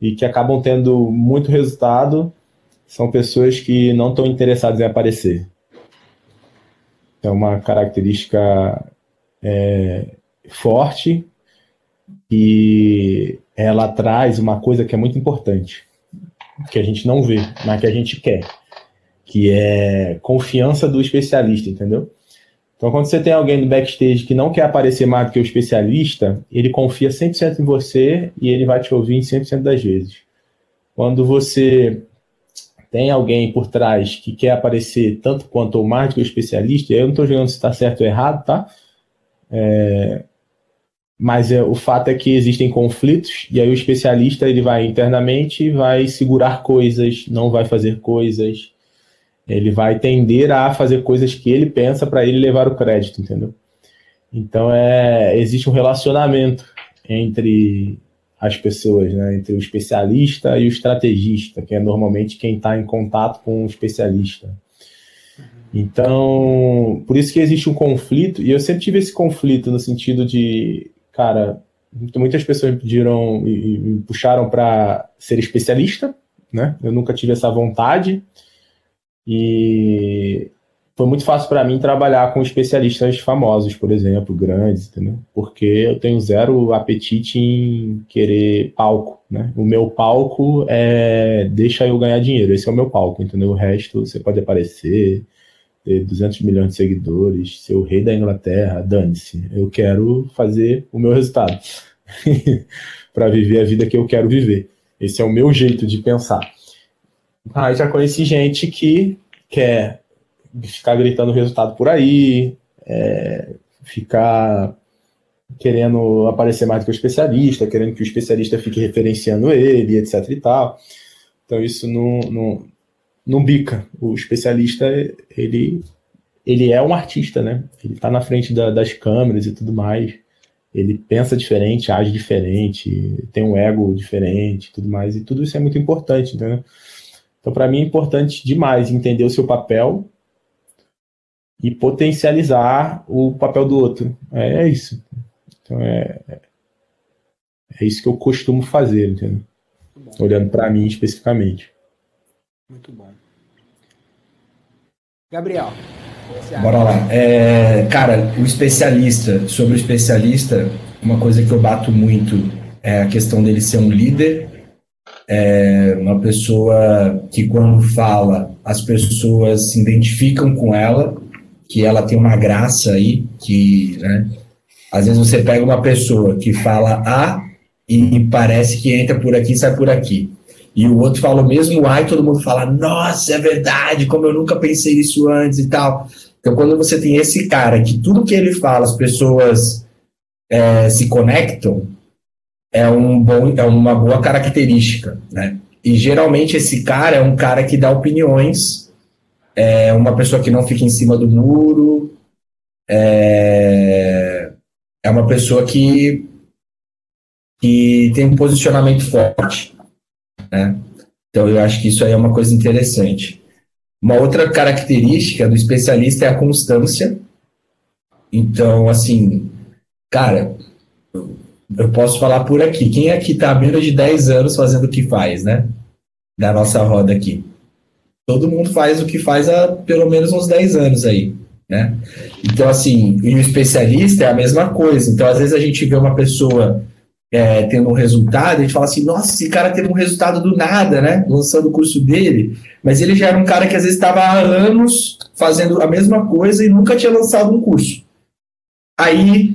e que acabam tendo muito resultado, são pessoas que não estão interessadas em aparecer. É uma característica é, forte e ela traz uma coisa que é muito importante que a gente não vê, mas que a gente quer, que é confiança do especialista, entendeu? Então, quando você tem alguém no backstage que não quer aparecer mais do que o especialista, ele confia 100% em você e ele vai te ouvir em 100% das vezes. Quando você tem alguém por trás que quer aparecer tanto quanto ou mais do que o especialista, eu não estou jogando se está certo ou errado, tá? É, mas é, o fato é que existem conflitos e aí o especialista ele vai internamente vai segurar coisas, não vai fazer coisas, ele vai tender a fazer coisas que ele pensa para ele levar o crédito, entendeu? Então é existe um relacionamento entre as pessoas, né, entre o especialista e o estrategista, que é normalmente quem está em contato com o especialista. Então, por isso que existe um conflito, e eu sempre tive esse conflito no sentido de cara, muitas pessoas me pediram e, me puxaram para ser especialista, né? Eu nunca tive essa vontade e foi muito fácil para mim trabalhar com especialistas famosos, por exemplo, grandes, entendeu? Porque eu tenho zero apetite em querer palco, né? O meu palco é deixa eu ganhar dinheiro, esse é o meu palco, entendeu? O resto você pode aparecer, ter 200 milhões de seguidores, ser o rei da Inglaterra, dane-se. Eu quero fazer o meu resultado para viver a vida que eu quero viver. Esse é o meu jeito de pensar. Ah, já conheci gente que quer ficar gritando resultado por aí, é, ficar querendo aparecer mais do que o especialista, querendo que o especialista fique referenciando ele, etc e tal. Então isso não, não, não bica. O especialista, ele, ele é um artista, né? Ele está na frente da, das câmeras e tudo mais. Ele pensa diferente, age diferente, tem um ego diferente, tudo mais. E tudo isso é muito importante, entendeu? Então, para mim, é importante demais entender o seu papel e potencializar o papel do outro. É, é isso. Então, é, é isso que eu costumo fazer, entendeu? Olhando para mim especificamente. Muito bom. Gabriel. Bora lá. É, cara, o especialista, sobre o especialista, uma coisa que eu bato muito é a questão dele ser um líder, é uma pessoa que quando fala, as pessoas se identificam com ela, que ela tem uma graça aí, que, né, às vezes você pega uma pessoa que fala A e parece que entra por aqui e sai por aqui e o outro fala o mesmo A e todo mundo fala, nossa, é verdade, como eu nunca pensei nisso antes e tal. Então, quando você tem esse cara que tudo que ele fala, as pessoas é, se conectam, é, um bom, é uma boa característica, né? E geralmente esse cara é um cara que dá opiniões, é uma pessoa que não fica em cima do muro, é, é uma pessoa que, que tem um posicionamento forte. Né? Então, eu acho que isso aí é uma coisa interessante. Uma outra característica do especialista é a constância. Então, assim, cara, eu posso falar por aqui. Quem aqui está há menos de 10 anos fazendo o que faz, né? Da nossa roda aqui. Todo mundo faz o que faz há pelo menos uns 10 anos aí, né? Então, assim, e o especialista é a mesma coisa. Então, às vezes a gente vê uma pessoa é, tendo um resultado, a gente fala assim, nossa, esse cara teve um resultado do nada, né? Lançando o curso dele. Mas ele já era um cara que às vezes estava há anos fazendo a mesma coisa e nunca tinha lançado um curso. Aí,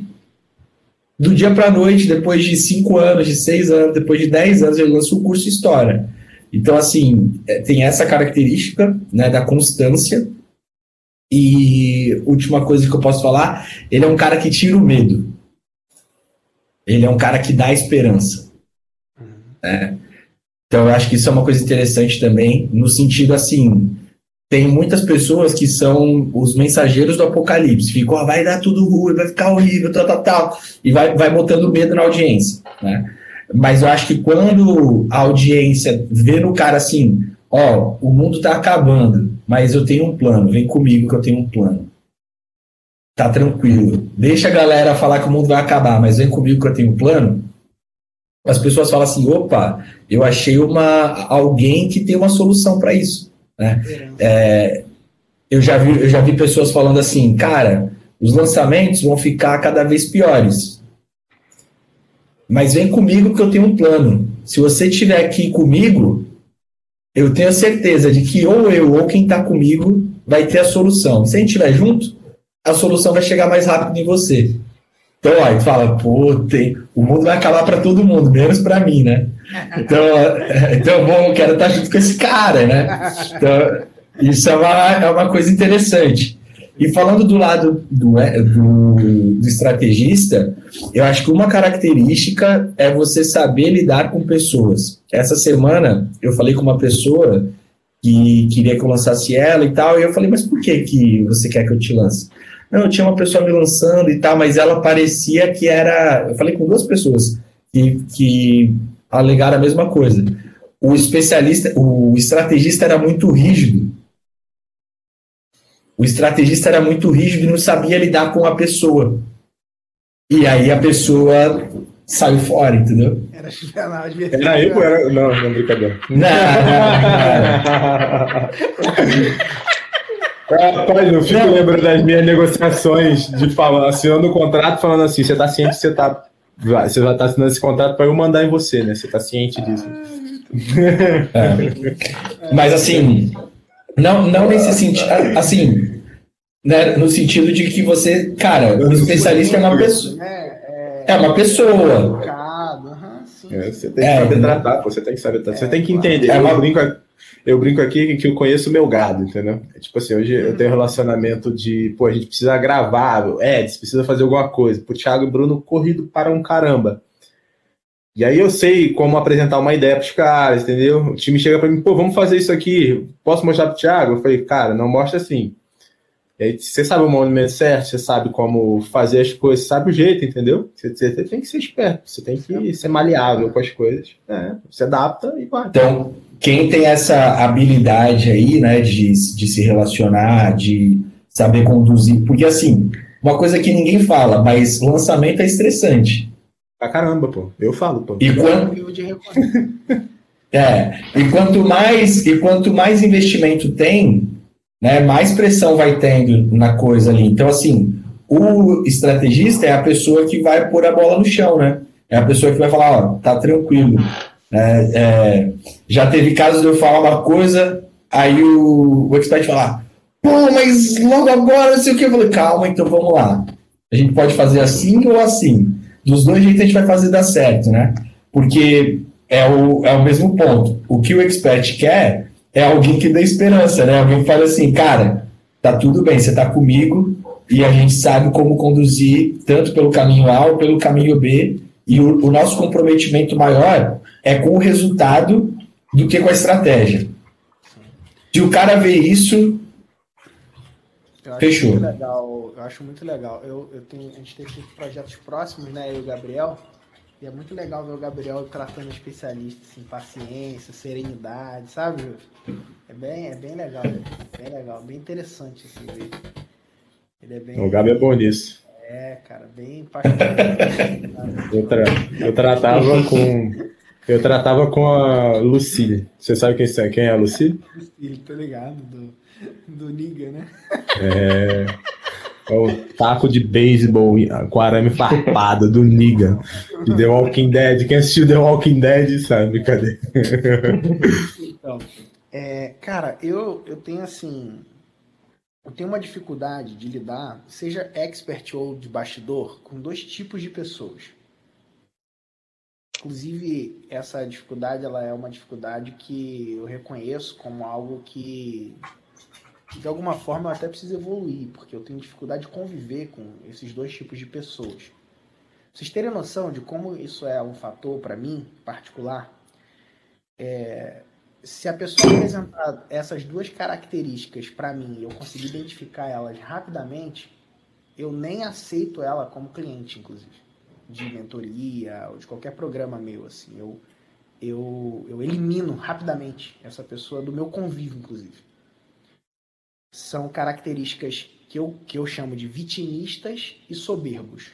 do dia para a noite, depois de cinco anos, de seis anos, depois de dez anos, ele lança o curso História. Então, assim, é, tem essa característica né, da constância. E última coisa que eu posso falar, ele é um cara que tira o medo. Ele é um cara que dá esperança. Né? Então, eu acho que isso é uma coisa interessante também, no sentido assim, tem muitas pessoas que são os mensageiros do apocalipse, ficam, oh, vai dar tudo ruim, vai ficar horrível, tal, tal, tal, e vai, vai botando medo na audiência, né? Mas eu acho que quando a audiência vê no cara assim, ó, o mundo tá acabando, mas eu tenho um plano, vem comigo que eu tenho um plano tá tranquilo. Deixa a galera falar que o mundo vai acabar, mas vem comigo que eu tenho um plano. As pessoas falam assim: opa, eu achei uma alguém que tem uma solução para isso. Né? É, eu, já vi, eu já vi pessoas falando assim, cara, os lançamentos vão ficar cada vez piores. Mas vem comigo que eu tenho um plano. Se você estiver aqui comigo, eu tenho certeza de que ou eu ou quem está comigo vai ter a solução. Se a gente estiver junto, a solução vai chegar mais rápido em você. Então, aí fala, pô, tem, o mundo vai acabar para todo mundo, menos para mim, né? Então, então, bom, quero estar junto com esse cara, né? Então, isso é uma, é uma coisa interessante. E falando do lado do, é, do, do, estrategista, eu acho que uma característica é você saber lidar com pessoas. Essa semana eu falei com uma pessoa que queria que eu lançasse ela e tal, e eu falei, mas por que, que você quer que eu te lance? Não, tinha uma pessoa me lançando e tal, mas ela parecia que era. Eu falei com duas pessoas que, que alegaram a mesma coisa. O especialista, o estrategista era muito rígido. O estrategista era muito rígido e não sabia lidar com a pessoa. E aí a pessoa saiu fora, entendeu? Era espionagem. Era eu era. Não, não, brincadeira. Não, não, não. Rapaz, eu fico lembrando das minhas negociações de falando, assinando o contrato, falando assim, você tá ciente que você tá. Você já tá assinando esse contrato para eu mandar em você, né? Você tá ciente disso. É. Mas assim, não, não nesse sentido. Assim, né, no sentido de que você, cara, o especialista é uma pessoa. É, é uma pessoa. É, você tem que saber tratar, você tem que saber tratar. Você tem que entender. É uma... Eu brinco eu brinco aqui que eu conheço o meu gado, entendeu? É tipo assim, hoje eu tenho um relacionamento de, pô, a gente precisa gravar, Eds, precisa fazer alguma coisa. Pro Thiago e Bruno, corrido para um caramba. E aí eu sei como apresentar uma ideia pros caras, entendeu? O time chega para mim, pô, vamos fazer isso aqui, posso mostrar pro Thiago? Eu falei, cara, não mostra assim. Aí, você sabe o movimento certo, você sabe como fazer as coisas, sabe o jeito, entendeu? Você, você tem que ser esperto, você tem que ser maleável com as coisas. É, você adapta e vai. Então, quem tem essa habilidade aí, né, de, de se relacionar, de saber conduzir, porque assim, uma coisa que ninguém fala, mas lançamento é estressante. Pra caramba, pô. Eu falo, pô. E quanto... é, e quanto mais e quanto mais investimento tem, né, mais pressão vai tendo na coisa ali. Então, assim, o estrategista é a pessoa que vai pôr a bola no chão, né? É a pessoa que vai falar, ó, tá tranquilo. É, é, já teve casos de eu falar uma coisa, aí o, o expert falar, pô, mas logo agora, não sei o que. Eu falei, calma, então vamos lá. A gente pode fazer assim ou assim. Dos dois jeitos a gente vai fazer dar certo, né? Porque é o, é o mesmo ponto. O que o expert quer é alguém que dê esperança, né? Alguém que fala assim, cara, tá tudo bem, você tá comigo e a gente sabe como conduzir tanto pelo caminho A ou pelo caminho B. E o, o nosso comprometimento maior é com o resultado do que com a estratégia. Se o cara vê isso, eu fechou. Legal, eu acho muito legal. Eu, eu tenho, a gente tem feito projetos próximos, né? Eu e o Gabriel. E é muito legal ver o Gabriel tratando especialistas, assim, paciência, serenidade, sabe? É bem, é bem legal, bem legal, bem interessante assim, ver. Ele é bem. O Gabi é bom nisso. É, cara, bem eu, tra eu tratava com. Eu tratava com a Lucille. Você sabe quem, é, quem é a Lucille? Lucille, tô ligado, do, do Niga, né? É. É o taco de beisebol com arame farpado do Niga. De The Walking Dead. Quem assistiu The Walking Dead sabe, cadê? Então, é, cara, eu, eu tenho assim. Eu tenho uma dificuldade de lidar, seja expert ou de bastidor, com dois tipos de pessoas. Inclusive, essa dificuldade ela é uma dificuldade que eu reconheço como algo que de alguma forma eu até preciso evoluir, porque eu tenho dificuldade de conviver com esses dois tipos de pessoas. Vocês terem noção de como isso é um fator para mim particular, é, se a pessoa apresentar essas duas características para mim e eu conseguir identificar elas rapidamente, eu nem aceito ela como cliente, inclusive, de mentoria ou de qualquer programa meu, assim, eu eu, eu elimino rapidamente essa pessoa do meu convívio, inclusive são características que eu, que eu chamo de vitimistas e soberbos.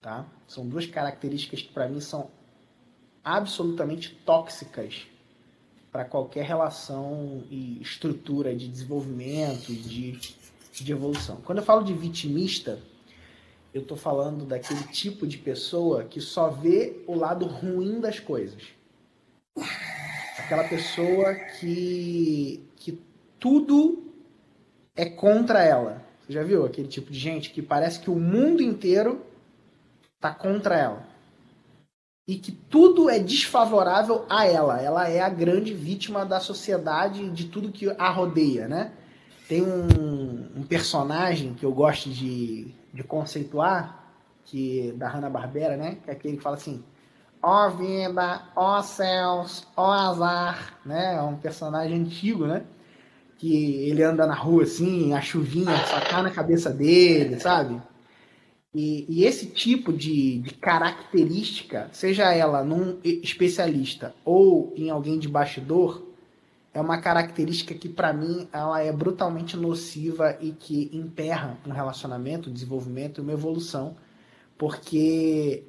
Tá? São duas características que para mim são absolutamente tóxicas para qualquer relação e estrutura de desenvolvimento de, de evolução. Quando eu falo de vitimista, eu estou falando daquele tipo de pessoa que só vê o lado ruim das coisas. Aquela pessoa que tudo é contra ela. Você já viu aquele tipo de gente que parece que o mundo inteiro tá contra ela? E que tudo é desfavorável a ela. Ela é a grande vítima da sociedade, de tudo que a rodeia, né? Tem um, um personagem que eu gosto de, de conceituar, que da Hanna-Barbera, né? Que é aquele que fala assim, ó vida, ó céus, ó azar, né? É um personagem antigo, né? Que ele anda na rua assim, a chuvinha sacar na cabeça dele, sabe? E, e esse tipo de, de, característica, seja ela num especialista ou em alguém de bastidor, é uma característica que para mim ela é brutalmente nociva e que emperra um relacionamento, um desenvolvimento e uma evolução, porque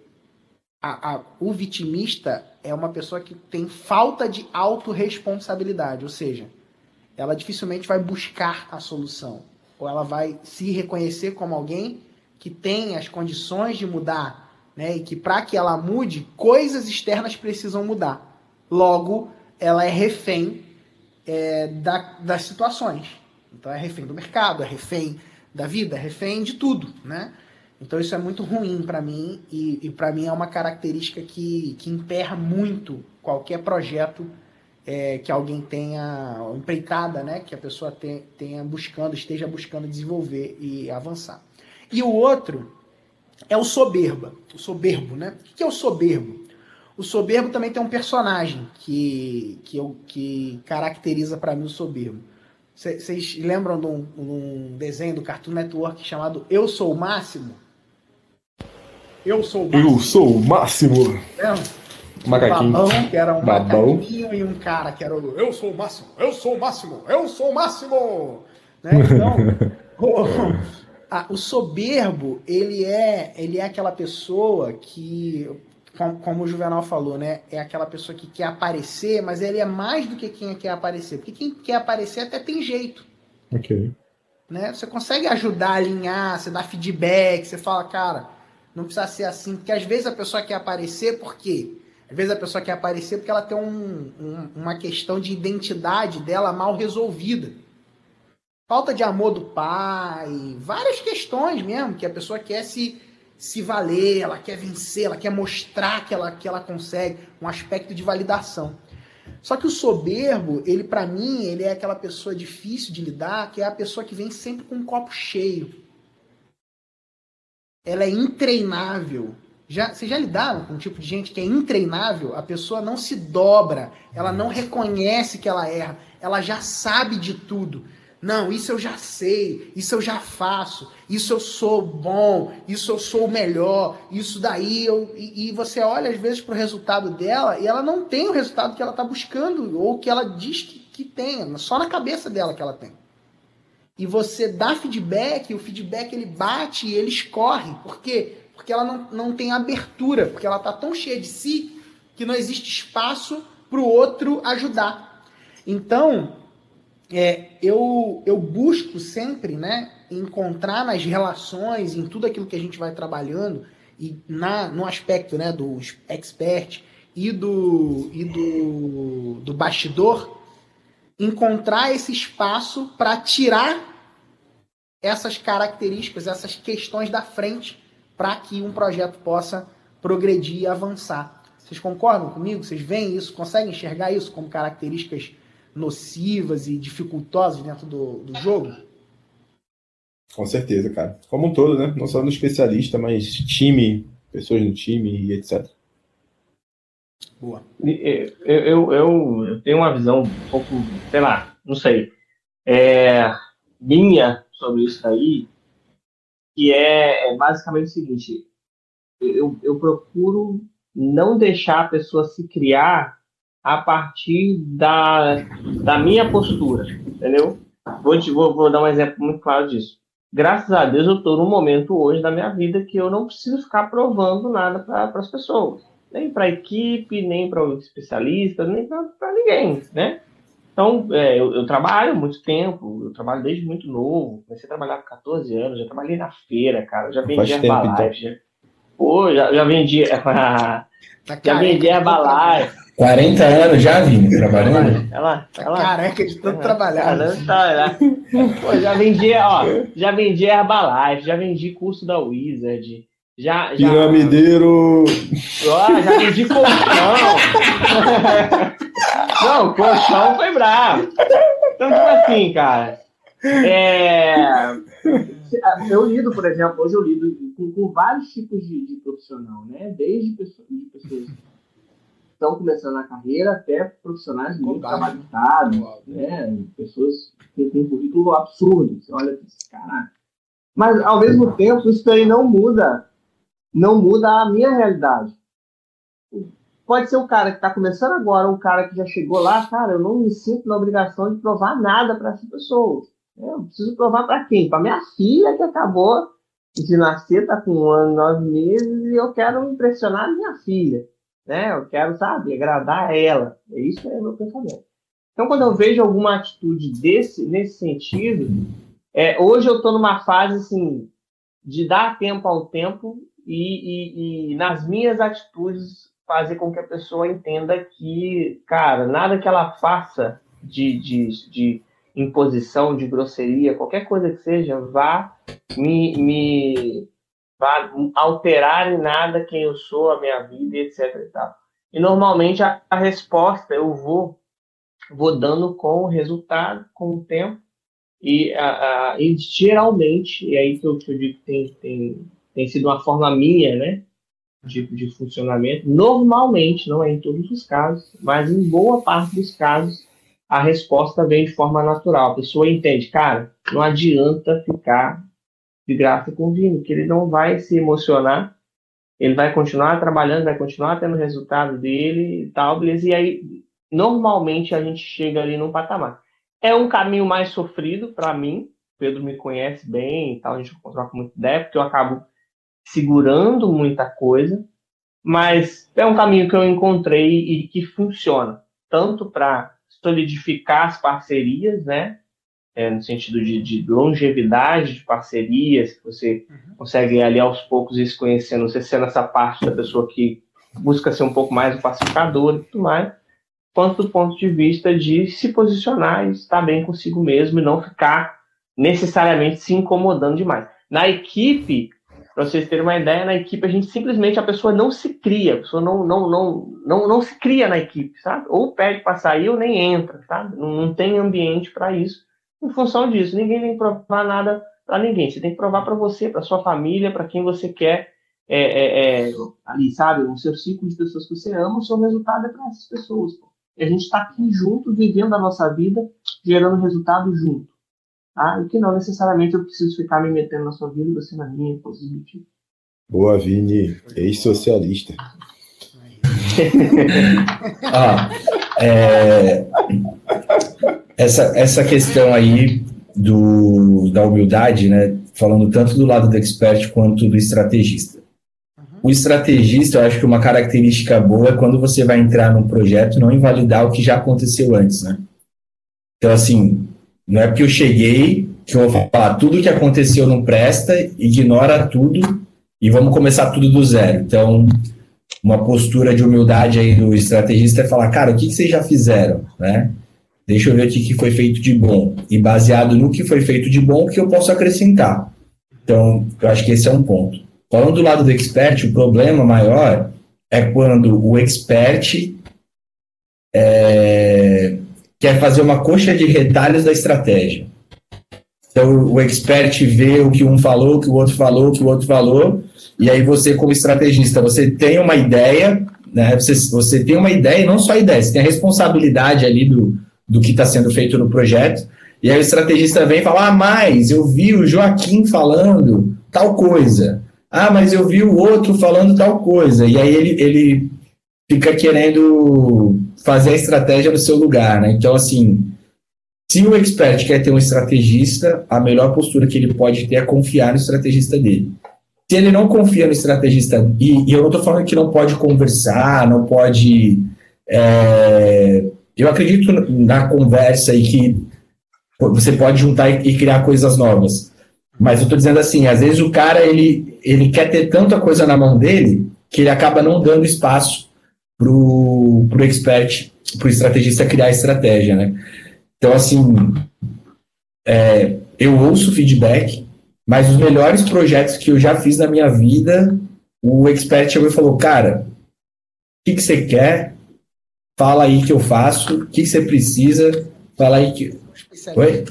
a, a, o vitimista é uma pessoa que tem falta de autorresponsabilidade, ou seja, ela dificilmente vai buscar a solução. Ou ela vai se reconhecer como alguém que tem as condições de mudar, né? E que para que ela mude, coisas externas precisam mudar. Logo, ela é refém é, da, das situações. Então é refém do mercado, é refém da vida, é refém de tudo, né? Então isso é muito ruim para mim e, e para mim é uma característica que, que emperra muito qualquer projeto é, que alguém tenha empreitada, né? Que a pessoa tenha, tenha buscando, esteja buscando desenvolver e avançar. E o outro é o soberba, o soberbo, né? O que é o soberbo? O soberbo também tem um personagem que, que, eu, que caracteriza para mim o soberbo. Vocês lembram de um, um, desenho do Cartoon Network chamado Eu Sou o Máximo? Eu sou o máximo. Eu sou o máximo. Lembra? Macaquinho. Babão, que era um Babão. macaquinho e um cara que era o Eu sou o máximo, eu sou o máximo, eu sou o máximo. Né? Então, o, a, o, soberbo, ele é, ele é aquela pessoa que, como, como, o Juvenal falou, né? É aquela pessoa que quer aparecer, mas ele é mais do que quem quer aparecer. Porque quem quer aparecer até tem jeito. Ok. Né? Você consegue ajudar a alinhar, você dá feedback, você fala, cara, não precisa ser assim. Porque às vezes a pessoa quer aparecer porque às vezes a pessoa quer aparecer porque ela tem um, um, uma questão de identidade dela mal resolvida. Falta de amor do pai, várias questões mesmo, que a pessoa quer se, se valer, ela quer vencer, ela quer mostrar que ela, que ela consegue, um aspecto de validação. Só que o soberbo, ele para mim, ele é aquela pessoa difícil de lidar, que é a pessoa que vem sempre com um copo cheio. Ela é intreinável, já, já lidaram com um tipo de gente que é intreinável? A pessoa não se dobra, ela não reconhece que ela erra, ela já sabe de tudo. Não, isso eu já sei, isso eu já faço, isso eu sou bom, isso eu sou o melhor, isso daí eu. E, e você olha às vezes para o resultado dela e ela não tem o resultado que ela está buscando, ou que ela diz que, que tem, só na cabeça dela que ela tem. E você dá feedback, o feedback ele bate e ele escorre. Por quê? Porque ela não, não tem abertura, porque ela está tão cheia de si que não existe espaço para o outro ajudar. Então, é, eu, eu busco sempre né, encontrar nas relações, em tudo aquilo que a gente vai trabalhando, e na, no aspecto né, do expert e do, e do, do bastidor, encontrar esse espaço para tirar essas características, essas questões da frente para que um projeto possa progredir e avançar. Vocês concordam comigo? Vocês veem isso? Conseguem enxergar isso como características nocivas e dificultosas dentro do, do jogo? Com certeza, cara. Como um todo, né? Não só no especialista, mas time, pessoas no time e etc. Boa. Eu, eu, eu, eu tenho uma visão um pouco, sei lá, não sei, é, minha sobre isso aí, que é, é basicamente o seguinte: eu, eu procuro não deixar a pessoa se criar a partir da, da minha postura, entendeu? Vou, te, vou, vou dar um exemplo muito claro disso. Graças a Deus eu estou num momento hoje da minha vida que eu não preciso ficar provando nada para as pessoas. Nem para a equipe, nem para os especialistas, nem para ninguém, né? Então, é, eu, eu, trabalho muito tempo, eu trabalho desde muito novo. Comecei a trabalhar com 14 anos, já trabalhei na feira, cara. Já vendi Herbalife. Então. Já, pô, já, já vendi. tá já vendi Herbalife. 40 anos já, Vini, trabalhando? Ela, tá ela, careca de tanto trabalhar. Ela, tá, pô, já vendi, ó, já vendi Herbalife, já vendi curso da Wizard, já, já... Piramideiro! Ó, já vendi colchão! Não, o colchão foi bravo. Então, tipo assim, cara. É... Eu lido, por exemplo, hoje eu lido com, com vários tipos de, de, profissional, né? Desde pessoas, de pessoas que estão começando a carreira até profissionais muito trabalhados, né? Pessoas que têm um currículo absurdo. Você olha esse caraca. Mas, ao mesmo tempo, isso aí não muda, não muda a minha realidade pode ser o cara que está começando agora, um cara que já chegou lá, cara, eu não me sinto na obrigação de provar nada para essa pessoa. Eu preciso provar para quem? Para minha filha que acabou de nascer, está com um ano, nove meses, e eu quero impressionar minha filha. Né? Eu quero, sabe, agradar ela. É isso que é o meu pensamento. Então, quando eu vejo alguma atitude desse, nesse sentido, é, hoje eu estou numa fase assim, de dar tempo ao tempo e, e, e nas minhas atitudes fazer com que a pessoa entenda que, cara, nada que ela faça de, de, de imposição, de grosseria, qualquer coisa que seja, vá me, me vá alterar em nada quem eu sou, a minha vida, etc. E, tal. e normalmente a, a resposta eu vou vou dando com o resultado, com o tempo, e, a, a, e geralmente, e aí que eu, que eu digo que tem, tem, tem sido uma forma minha, né, de, de funcionamento, normalmente, não é em todos os casos, mas em boa parte dos casos, a resposta vem de forma natural. A pessoa entende, cara, não adianta ficar de graça com o Vini, que ele não vai se emocionar, ele vai continuar trabalhando, vai continuar tendo resultado dele e tal, beleza? E aí, normalmente, a gente chega ali num patamar. É um caminho mais sofrido para mim, Pedro me conhece bem e tal, a gente troca muito ideia, porque eu acabo segurando muita coisa, mas é um caminho que eu encontrei e que funciona, tanto para solidificar as parcerias, né? É, no sentido de, de, longevidade de parcerias, que você uhum. consegue ali aos poucos ir se conhecendo, você sendo essa parte da pessoa que busca ser um pouco mais o pacificador e tudo mais, quanto do ponto de vista de se posicionar e estar bem consigo mesmo e não ficar necessariamente se incomodando demais. Na equipe, para vocês terem uma ideia, na equipe a gente simplesmente a pessoa não se cria, a pessoa não, não, não, não, não se cria na equipe, sabe? Ou pede para sair ou nem entra, sabe? Não, não tem ambiente para isso. Em função disso, ninguém que provar nada para ninguém. Você tem que provar para você, para sua família, para quem você quer é, é, é, ali, sabe? O seu ciclo de pessoas que você ama, o seu resultado é para essas pessoas. E a gente está aqui junto, vivendo a nossa vida, gerando resultado junto. Tá? E que não necessariamente eu preciso ficar me metendo na sua vida, você na minha, coisas do tipo. Boa, Vini, ex-socialista. ah, é, essa, essa questão aí do, da humildade, né, falando tanto do lado do expert quanto do estrategista. O estrategista, eu acho que uma característica boa é quando você vai entrar num projeto não invalidar o que já aconteceu antes, né? Então, assim, não é porque eu cheguei que eu vou falar tudo que aconteceu não presta, ignora tudo e vamos começar tudo do zero. Então, uma postura de humildade aí do estrategista é falar, cara, o que, que vocês já fizeram, né? Deixa eu ver o que, foi feito de bom. E baseado no que foi feito de bom, o que eu posso acrescentar. Então, eu acho que esse é um ponto. Falando do lado do expert, o problema maior é quando o expert é, quer fazer uma coxa de retalhos da estratégia. Então, o expert vê o que um falou, o que o outro falou, o que o outro falou, e aí você, como estrategista, você tem uma ideia, né? Você, você tem uma ideia, e não só ideia, você tem a responsabilidade ali do, do que está sendo feito no projeto, e aí o estrategista vem e fala, ah, mas eu vi o Joaquim falando tal coisa, ah, mas eu vi o outro falando tal coisa, e aí ele, ele fica querendo fazer a estratégia no seu lugar, né? Então, assim, se o expert quer ter um estrategista, a melhor postura que ele pode ter é confiar no estrategista dele. Se ele não confia no estrategista, e, e eu não estou falando que não pode conversar, não pode. É, eu acredito na conversa e que você pode juntar e, e criar coisas novas. Mas eu estou dizendo assim, às vezes o cara ele, ele quer ter tanta coisa na mão dele que ele acaba não dando espaço para o expert, para o estrategista criar a estratégia, né? Então, assim, é, eu ouço feedback, mas os melhores projetos que eu já fiz na minha vida, o expert chegou e falou, cara, o que, que você quer? Fala aí que eu faço. O que, que você precisa? Fala aí que... Oi?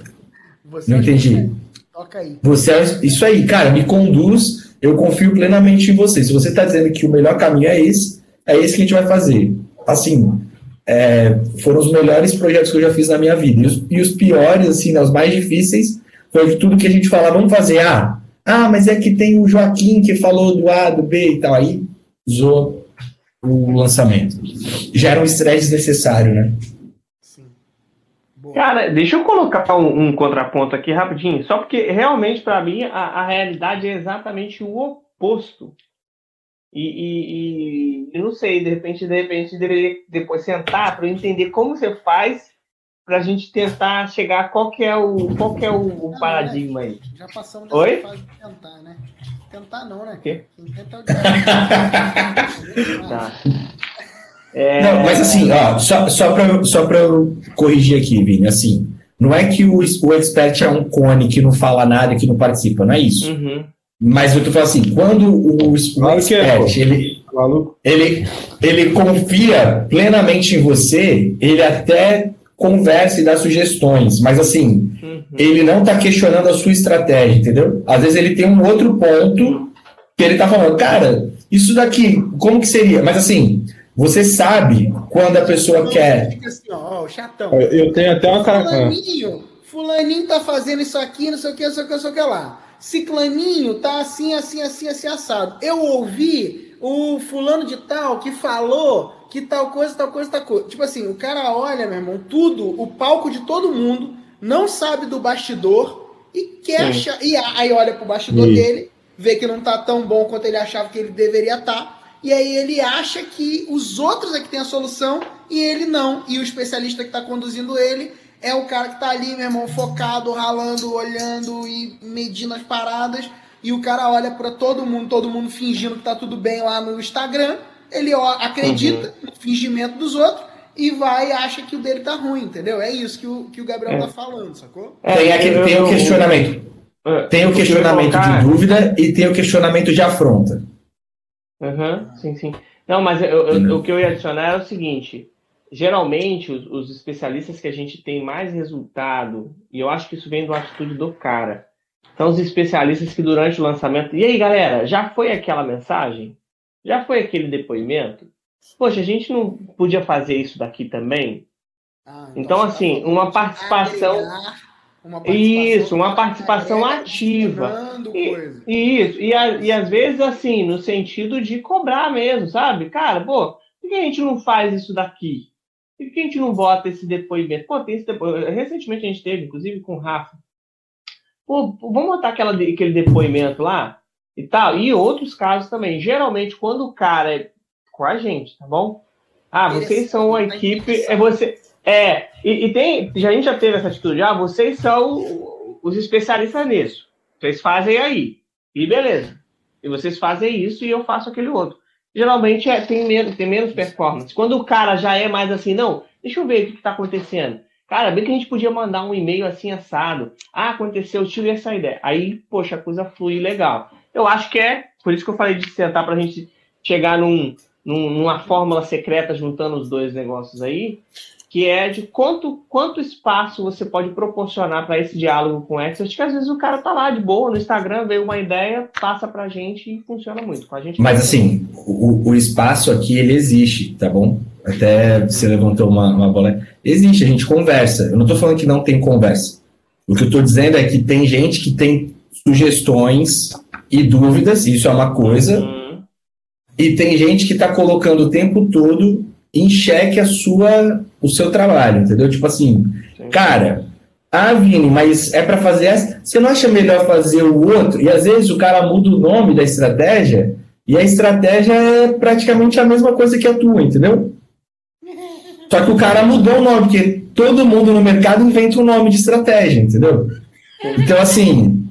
Você Não entendi. Toca aí. Você é... Isso aí, cara, me conduz, eu confio plenamente em você. Se você está dizendo que o melhor caminho é esse, é esse que a gente vai fazer. Assim, é, foram os melhores projetos que eu já fiz na minha vida. E os, e os piores, assim, né, os mais difíceis, foi de tudo que a gente fala, vamos fazer, ah, ah, mas é que tem o Joaquim que falou do A, do B e tal. Aí usou o lançamento. Já era um estresse desnecessário, né? Cara, deixa eu colocar um, um, contraponto aqui rapidinho, só porque realmente para mim a, a realidade é exatamente o oposto e, e, e, não sei, de repente, de repente, deveria depois sentar para entender como você faz para a gente tentar chegar qual que é o, qual que é o, o não, paradigma aí. Já passamos dessa Oi? fase de tentar, né? Tentar não, né? Quê? Tenta tá. É... Não, mas assim, ó, só, só para só eu corrigir aqui, Vini, assim, não é que o, o expert é um cone que não fala nada, que não participa, não é isso. Uhum. Mas eu tô falando assim, quando o, o expert, é, ele, ele, ele confia plenamente em você, ele até conversa e dá sugestões, mas assim, uhum. ele não está questionando a sua estratégia, entendeu? Às vezes ele tem um outro ponto que ele está falando, cara, isso daqui, como que seria? Mas assim, você sabe quando a pessoa não, quer. Fica assim, ó, chatão. Eu tenho até uma cara. Fulaninho, fulaninho tá fazendo isso aqui, não sei o que, não sei o que, não sei o que lá. Ciclaninho tá assim, assim, assim, assim, assado. Eu ouvi o fulano de tal que falou que tal coisa, tal coisa, tal coisa. Tipo assim, o cara olha, meu irmão, tudo, o palco de todo mundo, não sabe do bastidor e quer achar, e aí olha pro bastidor Sim. dele, vê que não tá tão bom quanto ele achava que ele deveria estar, tá, e aí ele acha que os outros é que tem a solução e ele não. E o especialista que tá conduzindo ele é o cara que tá ali, meu irmão, focado, ralando, olhando e medindo as paradas. E o cara olha para todo mundo, todo mundo fingindo que tá tudo bem lá no Instagram ele acredita uhum. no fingimento dos outros e vai e acha que o dele tá ruim, entendeu? É isso que o, que o Gabriel é. tá falando, sacou? É, tem, aquele, tem o questionamento. É, tem o questionamento de dúvida e tem o questionamento de afronta. Uhum, sim, sim. Não, mas eu, eu, o que eu ia adicionar é o seguinte: geralmente os, os, especialistas que a gente tem mais resultado, e eu acho que isso vem do atitude do cara, são os especialistas que durante o lançamento. E aí, galera, já foi aquela mensagem? Já foi aquele depoimento? Poxa, a gente não podia fazer isso daqui também? Ah, então, então assim, tá uma participação. Uma participação isso, uma participação ativa. E, isso, e, a, e às vezes, assim, no sentido de cobrar mesmo, sabe? Cara, pô, por que a gente não faz isso daqui? Por que a gente não bota esse depoimento? Pô, tem esse depoimento. Recentemente a gente teve, inclusive, com o Rafa. Pô, vamos botar aquela, aquele depoimento lá? e tal. E outros casos também. Geralmente, quando o cara é com a gente, tá bom? Ah, vocês são uma equipe. É você. É, e, e tem. Já, a gente já teve essa atitude. Ah, vocês são os especialistas nisso. Vocês fazem aí. E beleza. E vocês fazem isso e eu faço aquele outro. Geralmente é, tem, menos, tem menos performance. Quando o cara já é mais assim, não, deixa eu ver o que está acontecendo. Cara, bem que a gente podia mandar um e-mail assim assado. Ah, aconteceu, tive essa ideia. Aí, poxa, a coisa flui legal. Eu acho que é, por isso que eu falei de sentar para a gente chegar num, num, numa fórmula secreta juntando os dois negócios aí, que é de quanto, quanto espaço você pode proporcionar para esse diálogo com o expert, que às vezes o cara tá lá de boa no Instagram, veio uma ideia, passa para a gente e funciona muito. Com a gente Mas assim, o, o espaço aqui, ele existe, tá bom? Até você levantou uma, uma bola. Existe, a gente conversa. Eu não estou falando que não tem conversa. O que eu estou dizendo é que tem gente que tem sugestões e dúvidas, isso é uma coisa. Uhum. E tem gente que está colocando o tempo todo em xeque a sua, o seu trabalho, entendeu? Tipo assim, Sim. cara, ah, Vini, mas é para fazer essa. Você não acha melhor fazer o outro? E às vezes o cara muda o nome da estratégia e a estratégia é praticamente a mesma coisa que a tua, entendeu? Só que o cara mudou o nome, porque todo mundo no mercado inventa um nome de estratégia, entendeu? Então, assim,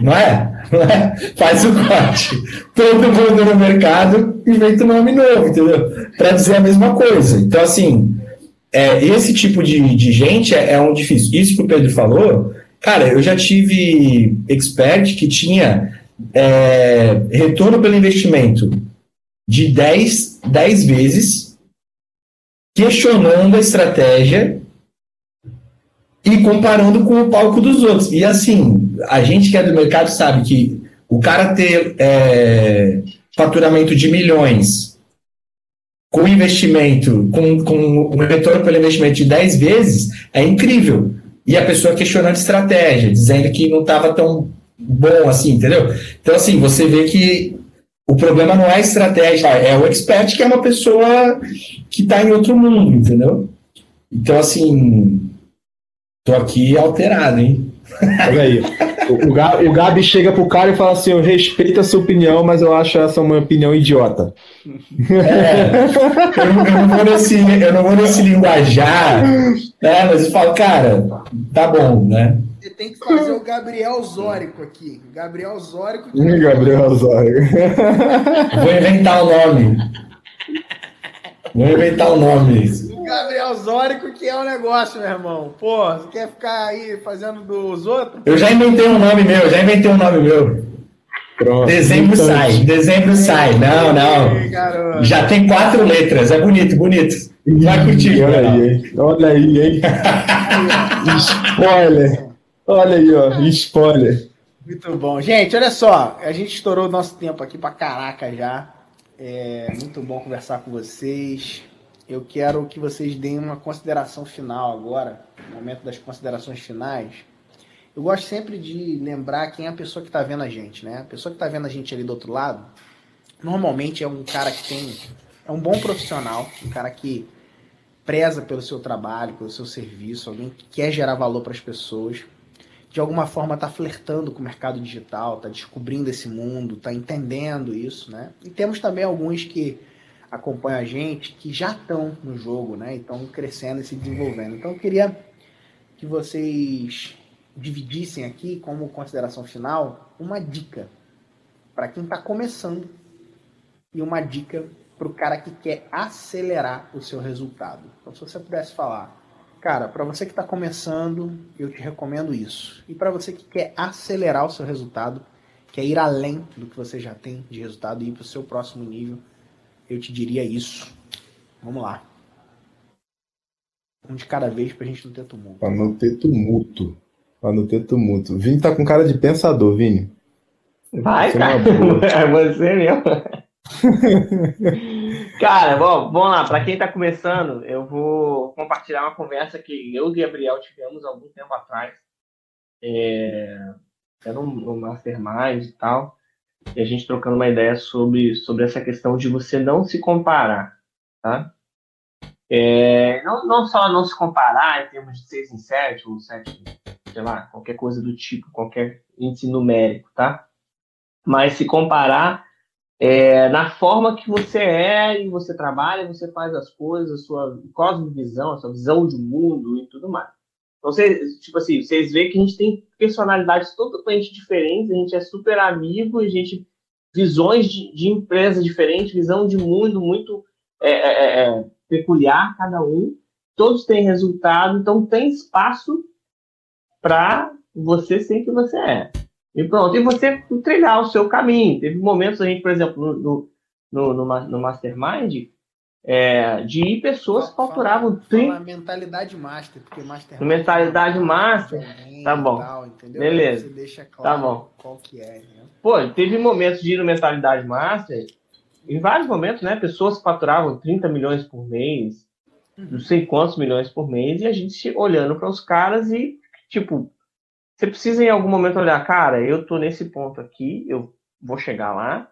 não é? Não é? Faz o corte. Todo mundo no mercado inventa um nome novo, entendeu? Para dizer a mesma coisa. Então, assim, é, esse tipo de, de gente é, é um difícil. Isso que o Pedro falou, cara, eu já tive expert que tinha é, retorno pelo investimento de 10, 10 vezes, questionando a estratégia e comparando com o palco dos outros. E assim, a gente que é do mercado sabe que o cara ter é, faturamento de milhões com investimento, com, com um retorno pelo investimento de 10 vezes, é incrível. E a pessoa questionando estratégia, dizendo que não estava tão bom assim, entendeu? Então, assim, você vê que o problema não é a estratégia, é o expert que é uma pessoa que está em outro mundo, entendeu? Então, assim, Tô aqui alterado, hein? Olha aí. O, Gabi, o Gabi chega pro cara e fala assim: Eu respeito a sua opinião, mas eu acho essa uma opinião idiota. É, eu, não, eu, não vou nesse, eu não vou nesse linguajar, né? Mas eu falo, cara, tá bom, né? Você tem que fazer o Gabriel Zórico aqui. Gabriel Zórico. Gabriel Zórico. Vou inventar o nome. Vou inventar o nome. Gabriel Zórico, que é o um negócio, meu irmão. Pô, você quer ficar aí fazendo dos outros? Eu já inventei um nome meu, já inventei um nome meu. Pronto. Dezembro então, sai, dezembro sai. Não, não. Já tem quatro letras, é bonito, bonito. Vai curtir. Olha aí, hein? Olha aí, hein? Spoiler. Olha aí, ó. Spoiler. Muito bom. Gente, olha só. A gente estourou o nosso tempo aqui pra caraca já. É muito bom conversar com vocês. Eu quero que vocês deem uma consideração final agora, momento das considerações finais. Eu gosto sempre de lembrar quem é a pessoa que está vendo a gente, né? A pessoa que está vendo a gente ali do outro lado, normalmente é um cara que tem. É um bom profissional, um cara que preza pelo seu trabalho, pelo seu serviço, alguém que quer gerar valor para as pessoas. De alguma forma está flertando com o mercado digital, está descobrindo esse mundo, está entendendo isso, né? E temos também alguns que acompanham a gente que já estão no jogo, né? E estão crescendo e se desenvolvendo. Então eu queria que vocês dividissem aqui, como consideração final, uma dica para quem está começando e uma dica para o cara que quer acelerar o seu resultado. Então, se você pudesse falar, cara, para você que está começando, eu te recomendo isso. E para você que quer acelerar o seu resultado, quer ir além do que você já tem de resultado e ir para o seu próximo nível, eu te diria isso. Vamos lá. Um de cada vez para a gente não ter tumulto. Para não ter tumulto. Pra não ter tumulto. Vini tá com cara de pensador, Vini. Vai, cara. É você mesmo. cara, bom, vamos lá. Para quem tá começando, eu vou compartilhar uma conversa que eu e Gabriel tivemos algum tempo atrás. É... Era um, um mastermind e tal. E a gente trocando uma ideia sobre, sobre essa questão de você não se comparar, tá? É, não, não só não se comparar em termos de 6 em 7 ou 7 sei lá, qualquer coisa do tipo, qualquer índice numérico, tá? Mas se comparar é, na forma que você é e você trabalha, você faz as coisas, a sua cosmovisão, a sua visão de mundo e tudo mais. Então, tipo assim, vocês veem que a gente tem personalidades totalmente diferentes, a gente é super amigo, a gente visões de, de empresa diferentes, visão de mundo muito é, é, é, peculiar cada um. Todos têm resultado, então tem espaço para você ser quem você é. E pronto, e você trilhar o seu caminho. Teve momentos, a gente, por exemplo, no, no, no, no Mastermind, é, de pessoas que faturavam 30. mentalidade master, porque mastermind. Mentalidade master. Tá bom. Tal, Beleza. Você deixa tá claro tá bom. qual que é. Né? Pô, teve momentos de ir no mentalidade master, em vários momentos, né? Pessoas que faturavam 30 milhões por mês, uhum. não sei quantos milhões por mês, e a gente olhando para os caras e Tipo, você precisa em algum momento olhar, cara, eu tô nesse ponto aqui, eu vou chegar lá,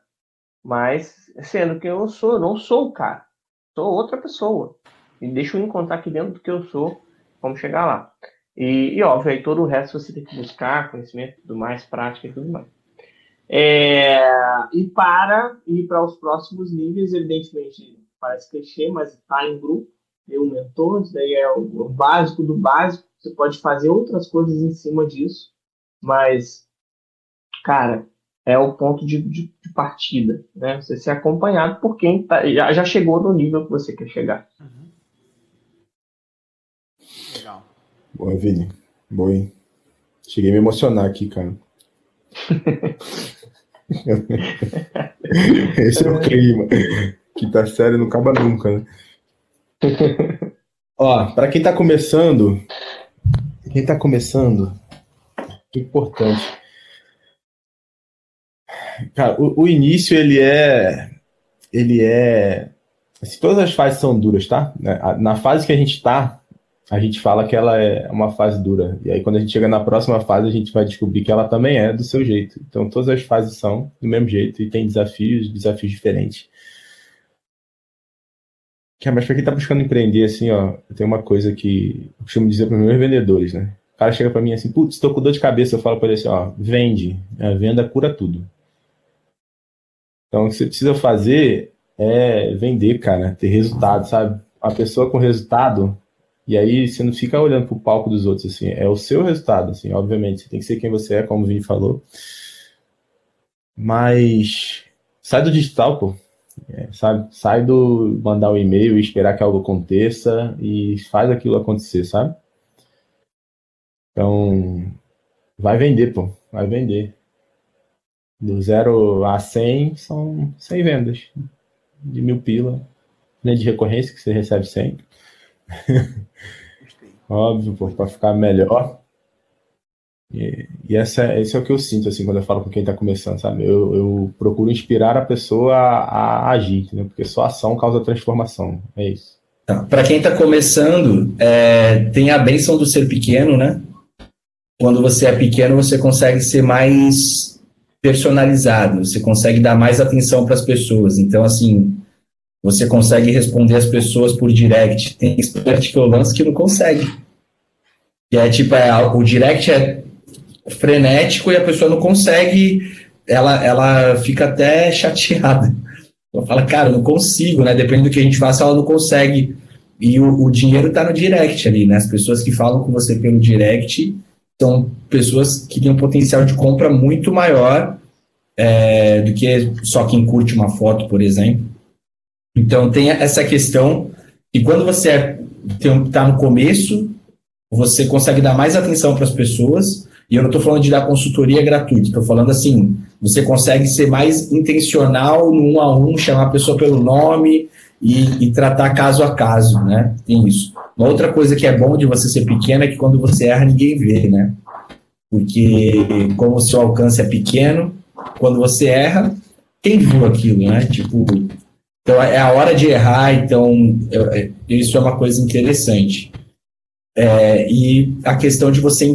mas sendo que eu sou, não sou o cara, sou outra pessoa. E deixa eu encontrar aqui dentro do que eu sou, vamos chegar lá. E, e óbvio, aí todo o resto você tem que buscar conhecimento, tudo mais, prática e tudo mais. É, e para ir para os próximos níveis, evidentemente, parece clichê, mas está em grupo, tem um mentor, isso daí é o básico do básico você pode fazer outras coisas em cima disso, mas, cara, é o ponto de, de, de partida, né? Você ser acompanhado por quem tá, já, já chegou no nível que você quer chegar. Uhum. Legal. Boa, Vini. Boa, hein? Cheguei a me emocionar aqui, cara. Esse é o clima. Que tá sério, não acaba nunca, né? Ó, para quem tá começando, quem está começando, importante. Cara, o, o, início ele é, ele é, assim, todas as fases são duras, tá? Na fase que a gente está, a gente fala que ela é uma fase dura. E aí quando a gente chega na próxima fase, a gente vai descobrir que ela também é do seu jeito. Então todas as fases são do mesmo jeito e tem desafios, desafios diferentes. Mas para quem está buscando empreender, assim, ó, tem uma coisa que eu costumo dizer para meus vendedores, né? O cara chega para mim assim, putz, estou com dor de cabeça. Eu falo para ele assim, ó, vende. A venda cura tudo. Então, o que você precisa fazer é vender, cara, ter resultado, sabe? A pessoa com resultado, e aí você não fica olhando pro palco dos outros, assim, é o seu resultado, assim, obviamente. Você tem que ser quem você é, como o Vini falou. Mas sai do digital, pô. É, sabe? Sai do mandar um e-mail e esperar que algo aconteça e faz aquilo acontecer, sabe? Então, vai vender, pô. Vai vender. Do 0 a 100 são 100 vendas. De mil pila. Né, de recorrência que você recebe sempre. Óbvio, para ficar melhor. E, e essa, esse é o que eu sinto, assim, quando eu falo com quem está começando, sabe? Eu, eu, procuro inspirar a pessoa a, a agir, né? porque só ação causa transformação. É isso. Tá. Para quem está começando, é, tem a benção do ser pequeno, né? Quando você é pequeno, você consegue ser mais personalizado, você consegue dar mais atenção para as pessoas. Então, assim, você consegue responder as pessoas por direct. Tem expert que eu lanço que não consegue. E é tipo, é, o direct é frenético e a pessoa não consegue, ela, ela fica até chateada. Ela fala, cara, não consigo, né? Depende do que a gente faça, ela não consegue. E o, o dinheiro está no direct ali, né? As pessoas que falam com você pelo direct são pessoas que têm um potencial de compra muito maior é, do que só quem curte uma foto, por exemplo. Então tem essa questão que quando você está no começo, você consegue dar mais atenção para as pessoas e eu não estou falando de dar consultoria gratuita, estou falando assim, você consegue ser mais intencional no um a um, chamar a pessoa pelo nome e, e, tratar caso a caso, né? Tem isso. Uma outra coisa que é bom de você ser pequeno é que quando você erra, ninguém vê, né? Porque como o seu alcance é pequeno, quando você erra, quem viu aquilo, né? Tipo, então é a hora de errar, então eu, isso é uma coisa interessante. É, e a questão de você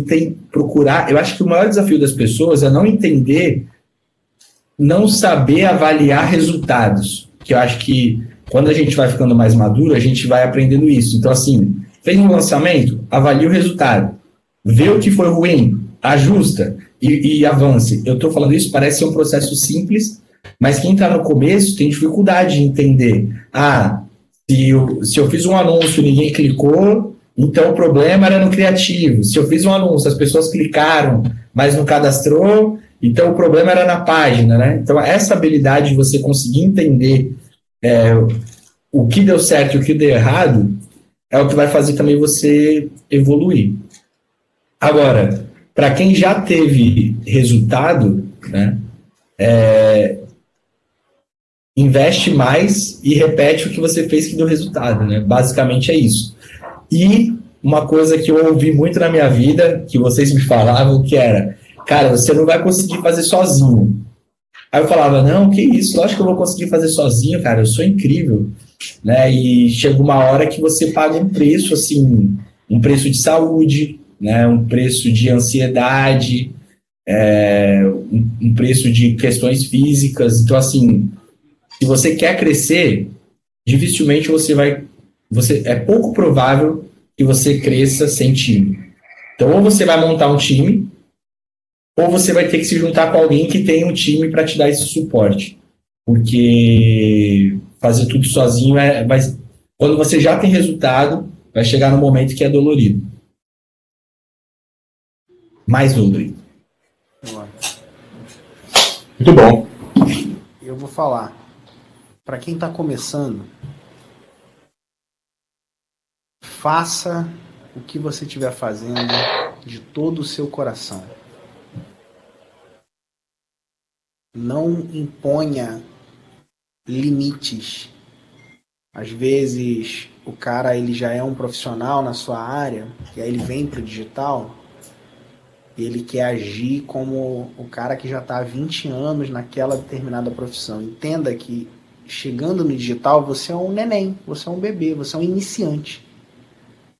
procurar, eu acho que o maior desafio das pessoas é não entender, não saber avaliar resultados. Que eu acho que quando a gente vai ficando mais maduro, a gente vai aprendendo isso. Então, assim, fez um lançamento, avalie o resultado, vê o que foi ruim, ajusta e, e avance. Eu estou falando isso, parece ser um processo simples, mas quem está no começo tem dificuldade de entender. Ah, se eu, se eu fiz um anúncio e ninguém clicou, então, o problema era no criativo. Se eu fiz um anúncio, as pessoas clicaram, mas não cadastrou, então o problema era na página, né? Então, essa habilidade de você conseguir entender é, o que deu certo e o que deu errado é o que vai fazer também você evoluir. Agora, para quem já teve resultado, né, é, investe mais e repete o que você fez que deu resultado, né? Basicamente é isso. E uma coisa que eu ouvi muito na minha vida, que vocês me falavam, que era, cara, você não vai conseguir fazer sozinho. Aí eu falava, não, que isso, lógico que eu vou conseguir fazer sozinho, cara, eu sou incrível. Né? E chega uma hora que você paga um preço, assim, um preço de saúde, né? um preço de ansiedade, é, um, um preço de questões físicas. Então, assim, se você quer crescer, dificilmente você vai você é pouco provável que você cresça sem time. Então, ou você vai montar um time, ou você vai ter que se juntar com alguém que tem um time para te dar esse suporte. Porque fazer tudo sozinho é. Vai, quando você já tem resultado, vai chegar no momento que é dolorido. Mais dolorido. Muito bom. Eu vou falar. Para quem está começando, Faça o que você estiver fazendo de todo o seu coração. Não imponha limites. Às vezes o cara ele já é um profissional na sua área, e aí ele vem para o digital e ele quer agir como o cara que já está há 20 anos naquela determinada profissão. Entenda que chegando no digital você é um neném, você é um bebê, você é um iniciante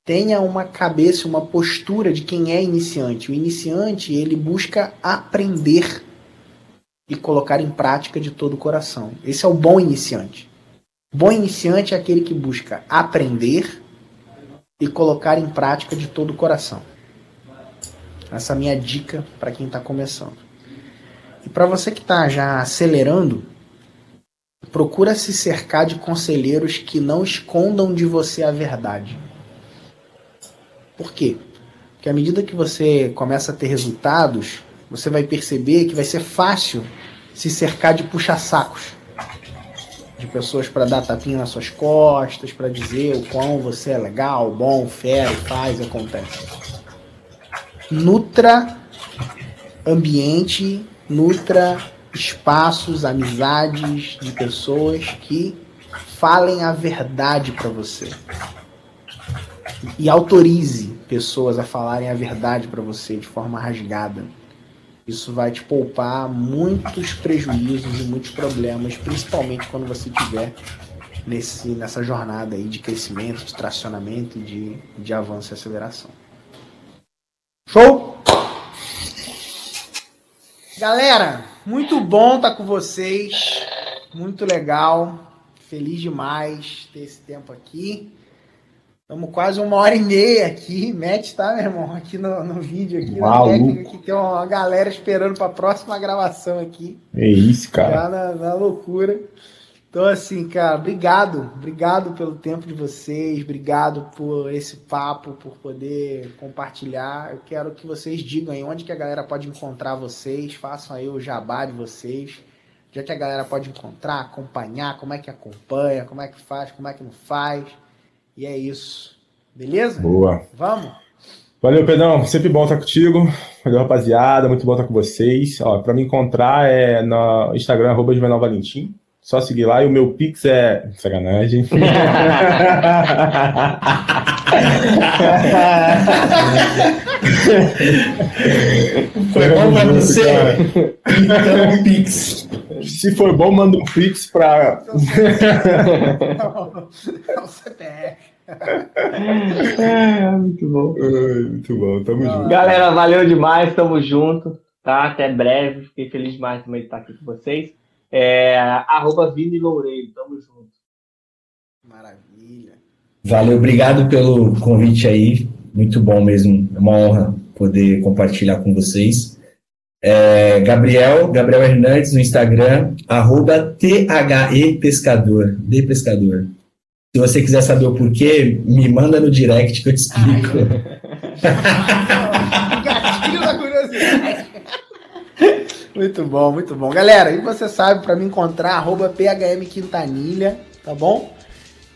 tenha uma cabeça, uma postura de quem é iniciante. O iniciante, ele busca aprender e colocar em prática de todo o coração. Esse é o bom iniciante. Bom iniciante é aquele que busca aprender e colocar em prática de todo o coração. Essa é a minha dica para quem está começando. E para você que está já acelerando, procura se cercar de conselheiros que não escondam de você a verdade. Por quê? Porque à medida que você começa a ter resultados, você vai perceber que vai ser fácil se cercar de puxa-sacos. De pessoas para dar tapinha nas suas costas, para dizer o quão você é legal, bom, fera, faz, acontece. Nutra ambiente, nutra espaços, amizades de pessoas que falem a verdade para você. E autorize pessoas a falarem a verdade para você de forma rasgada. Isso vai te poupar muitos prejuízos e muitos problemas, principalmente quando você tiver nesse, nessa jornada aí de crescimento, de tracionamento, de, de avanço e aceleração. Show? Galera, muito bom estar com vocês. Muito legal. Feliz demais ter esse tempo aqui. Estamos quase uma hora e meia aqui. Mete, tá, meu irmão? Aqui no, no vídeo, aqui Maluco. na técnica, que tem uma galera esperando para a próxima gravação aqui. É isso, cara. Já na, na loucura. Então, assim, cara, obrigado. Obrigado pelo tempo de vocês. Obrigado por esse papo, por poder compartilhar. Eu quero que vocês digam aí onde que a galera pode encontrar vocês. Façam aí o jabá de vocês. Onde é que a galera pode encontrar, acompanhar, como é que acompanha, como é que faz, como é que não faz. E é isso. Beleza? Boa. Vamos? Valeu, Pedrão. Sempre bom estar contigo. Valeu, rapaziada. Muito bom estar com vocês. Ó, pra me encontrar é no Instagram, arroba Juvenal Valentim. Só seguir lá. E o meu Pix é. Sacanagem. Foi bom pra você? Então, um Pix. Se for bom, manda um Pix pra. É o CPF. É, muito bom. Muito bom, tamo junto. Galera, valeu demais, tamo junto, tá? Até breve, fiquei feliz demais também de estar aqui com vocês. É, arroba Vini Loureiro, tamo junto. Maravilha. Valeu, obrigado pelo convite aí. Muito bom mesmo. É uma honra poder compartilhar com vocês. É, Gabriel, Gabriel Hernandes no Instagram, arroba THE Pescador, de Pescador. Se você quiser saber o porquê, me manda no direct que eu te explico. Gatilho da curiosidade. Muito bom, muito bom. Galera, e você sabe para me encontrar, arroba PHM Quintanilha, tá bom?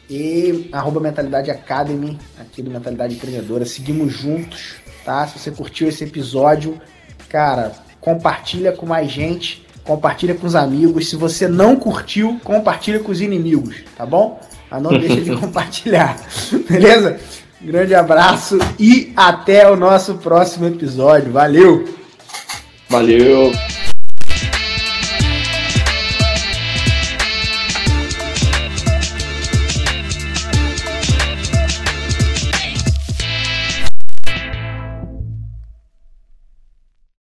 E arroba Mentalidade Academy, aqui do Mentalidade Empreendedora. Seguimos juntos, tá? Se você curtiu esse episódio, cara, compartilha com mais gente, compartilha com os amigos. Se você não curtiu, compartilha com os inimigos, tá bom? Mas não deixa de compartilhar, beleza? Grande abraço e até o nosso próximo episódio. Valeu! Valeu!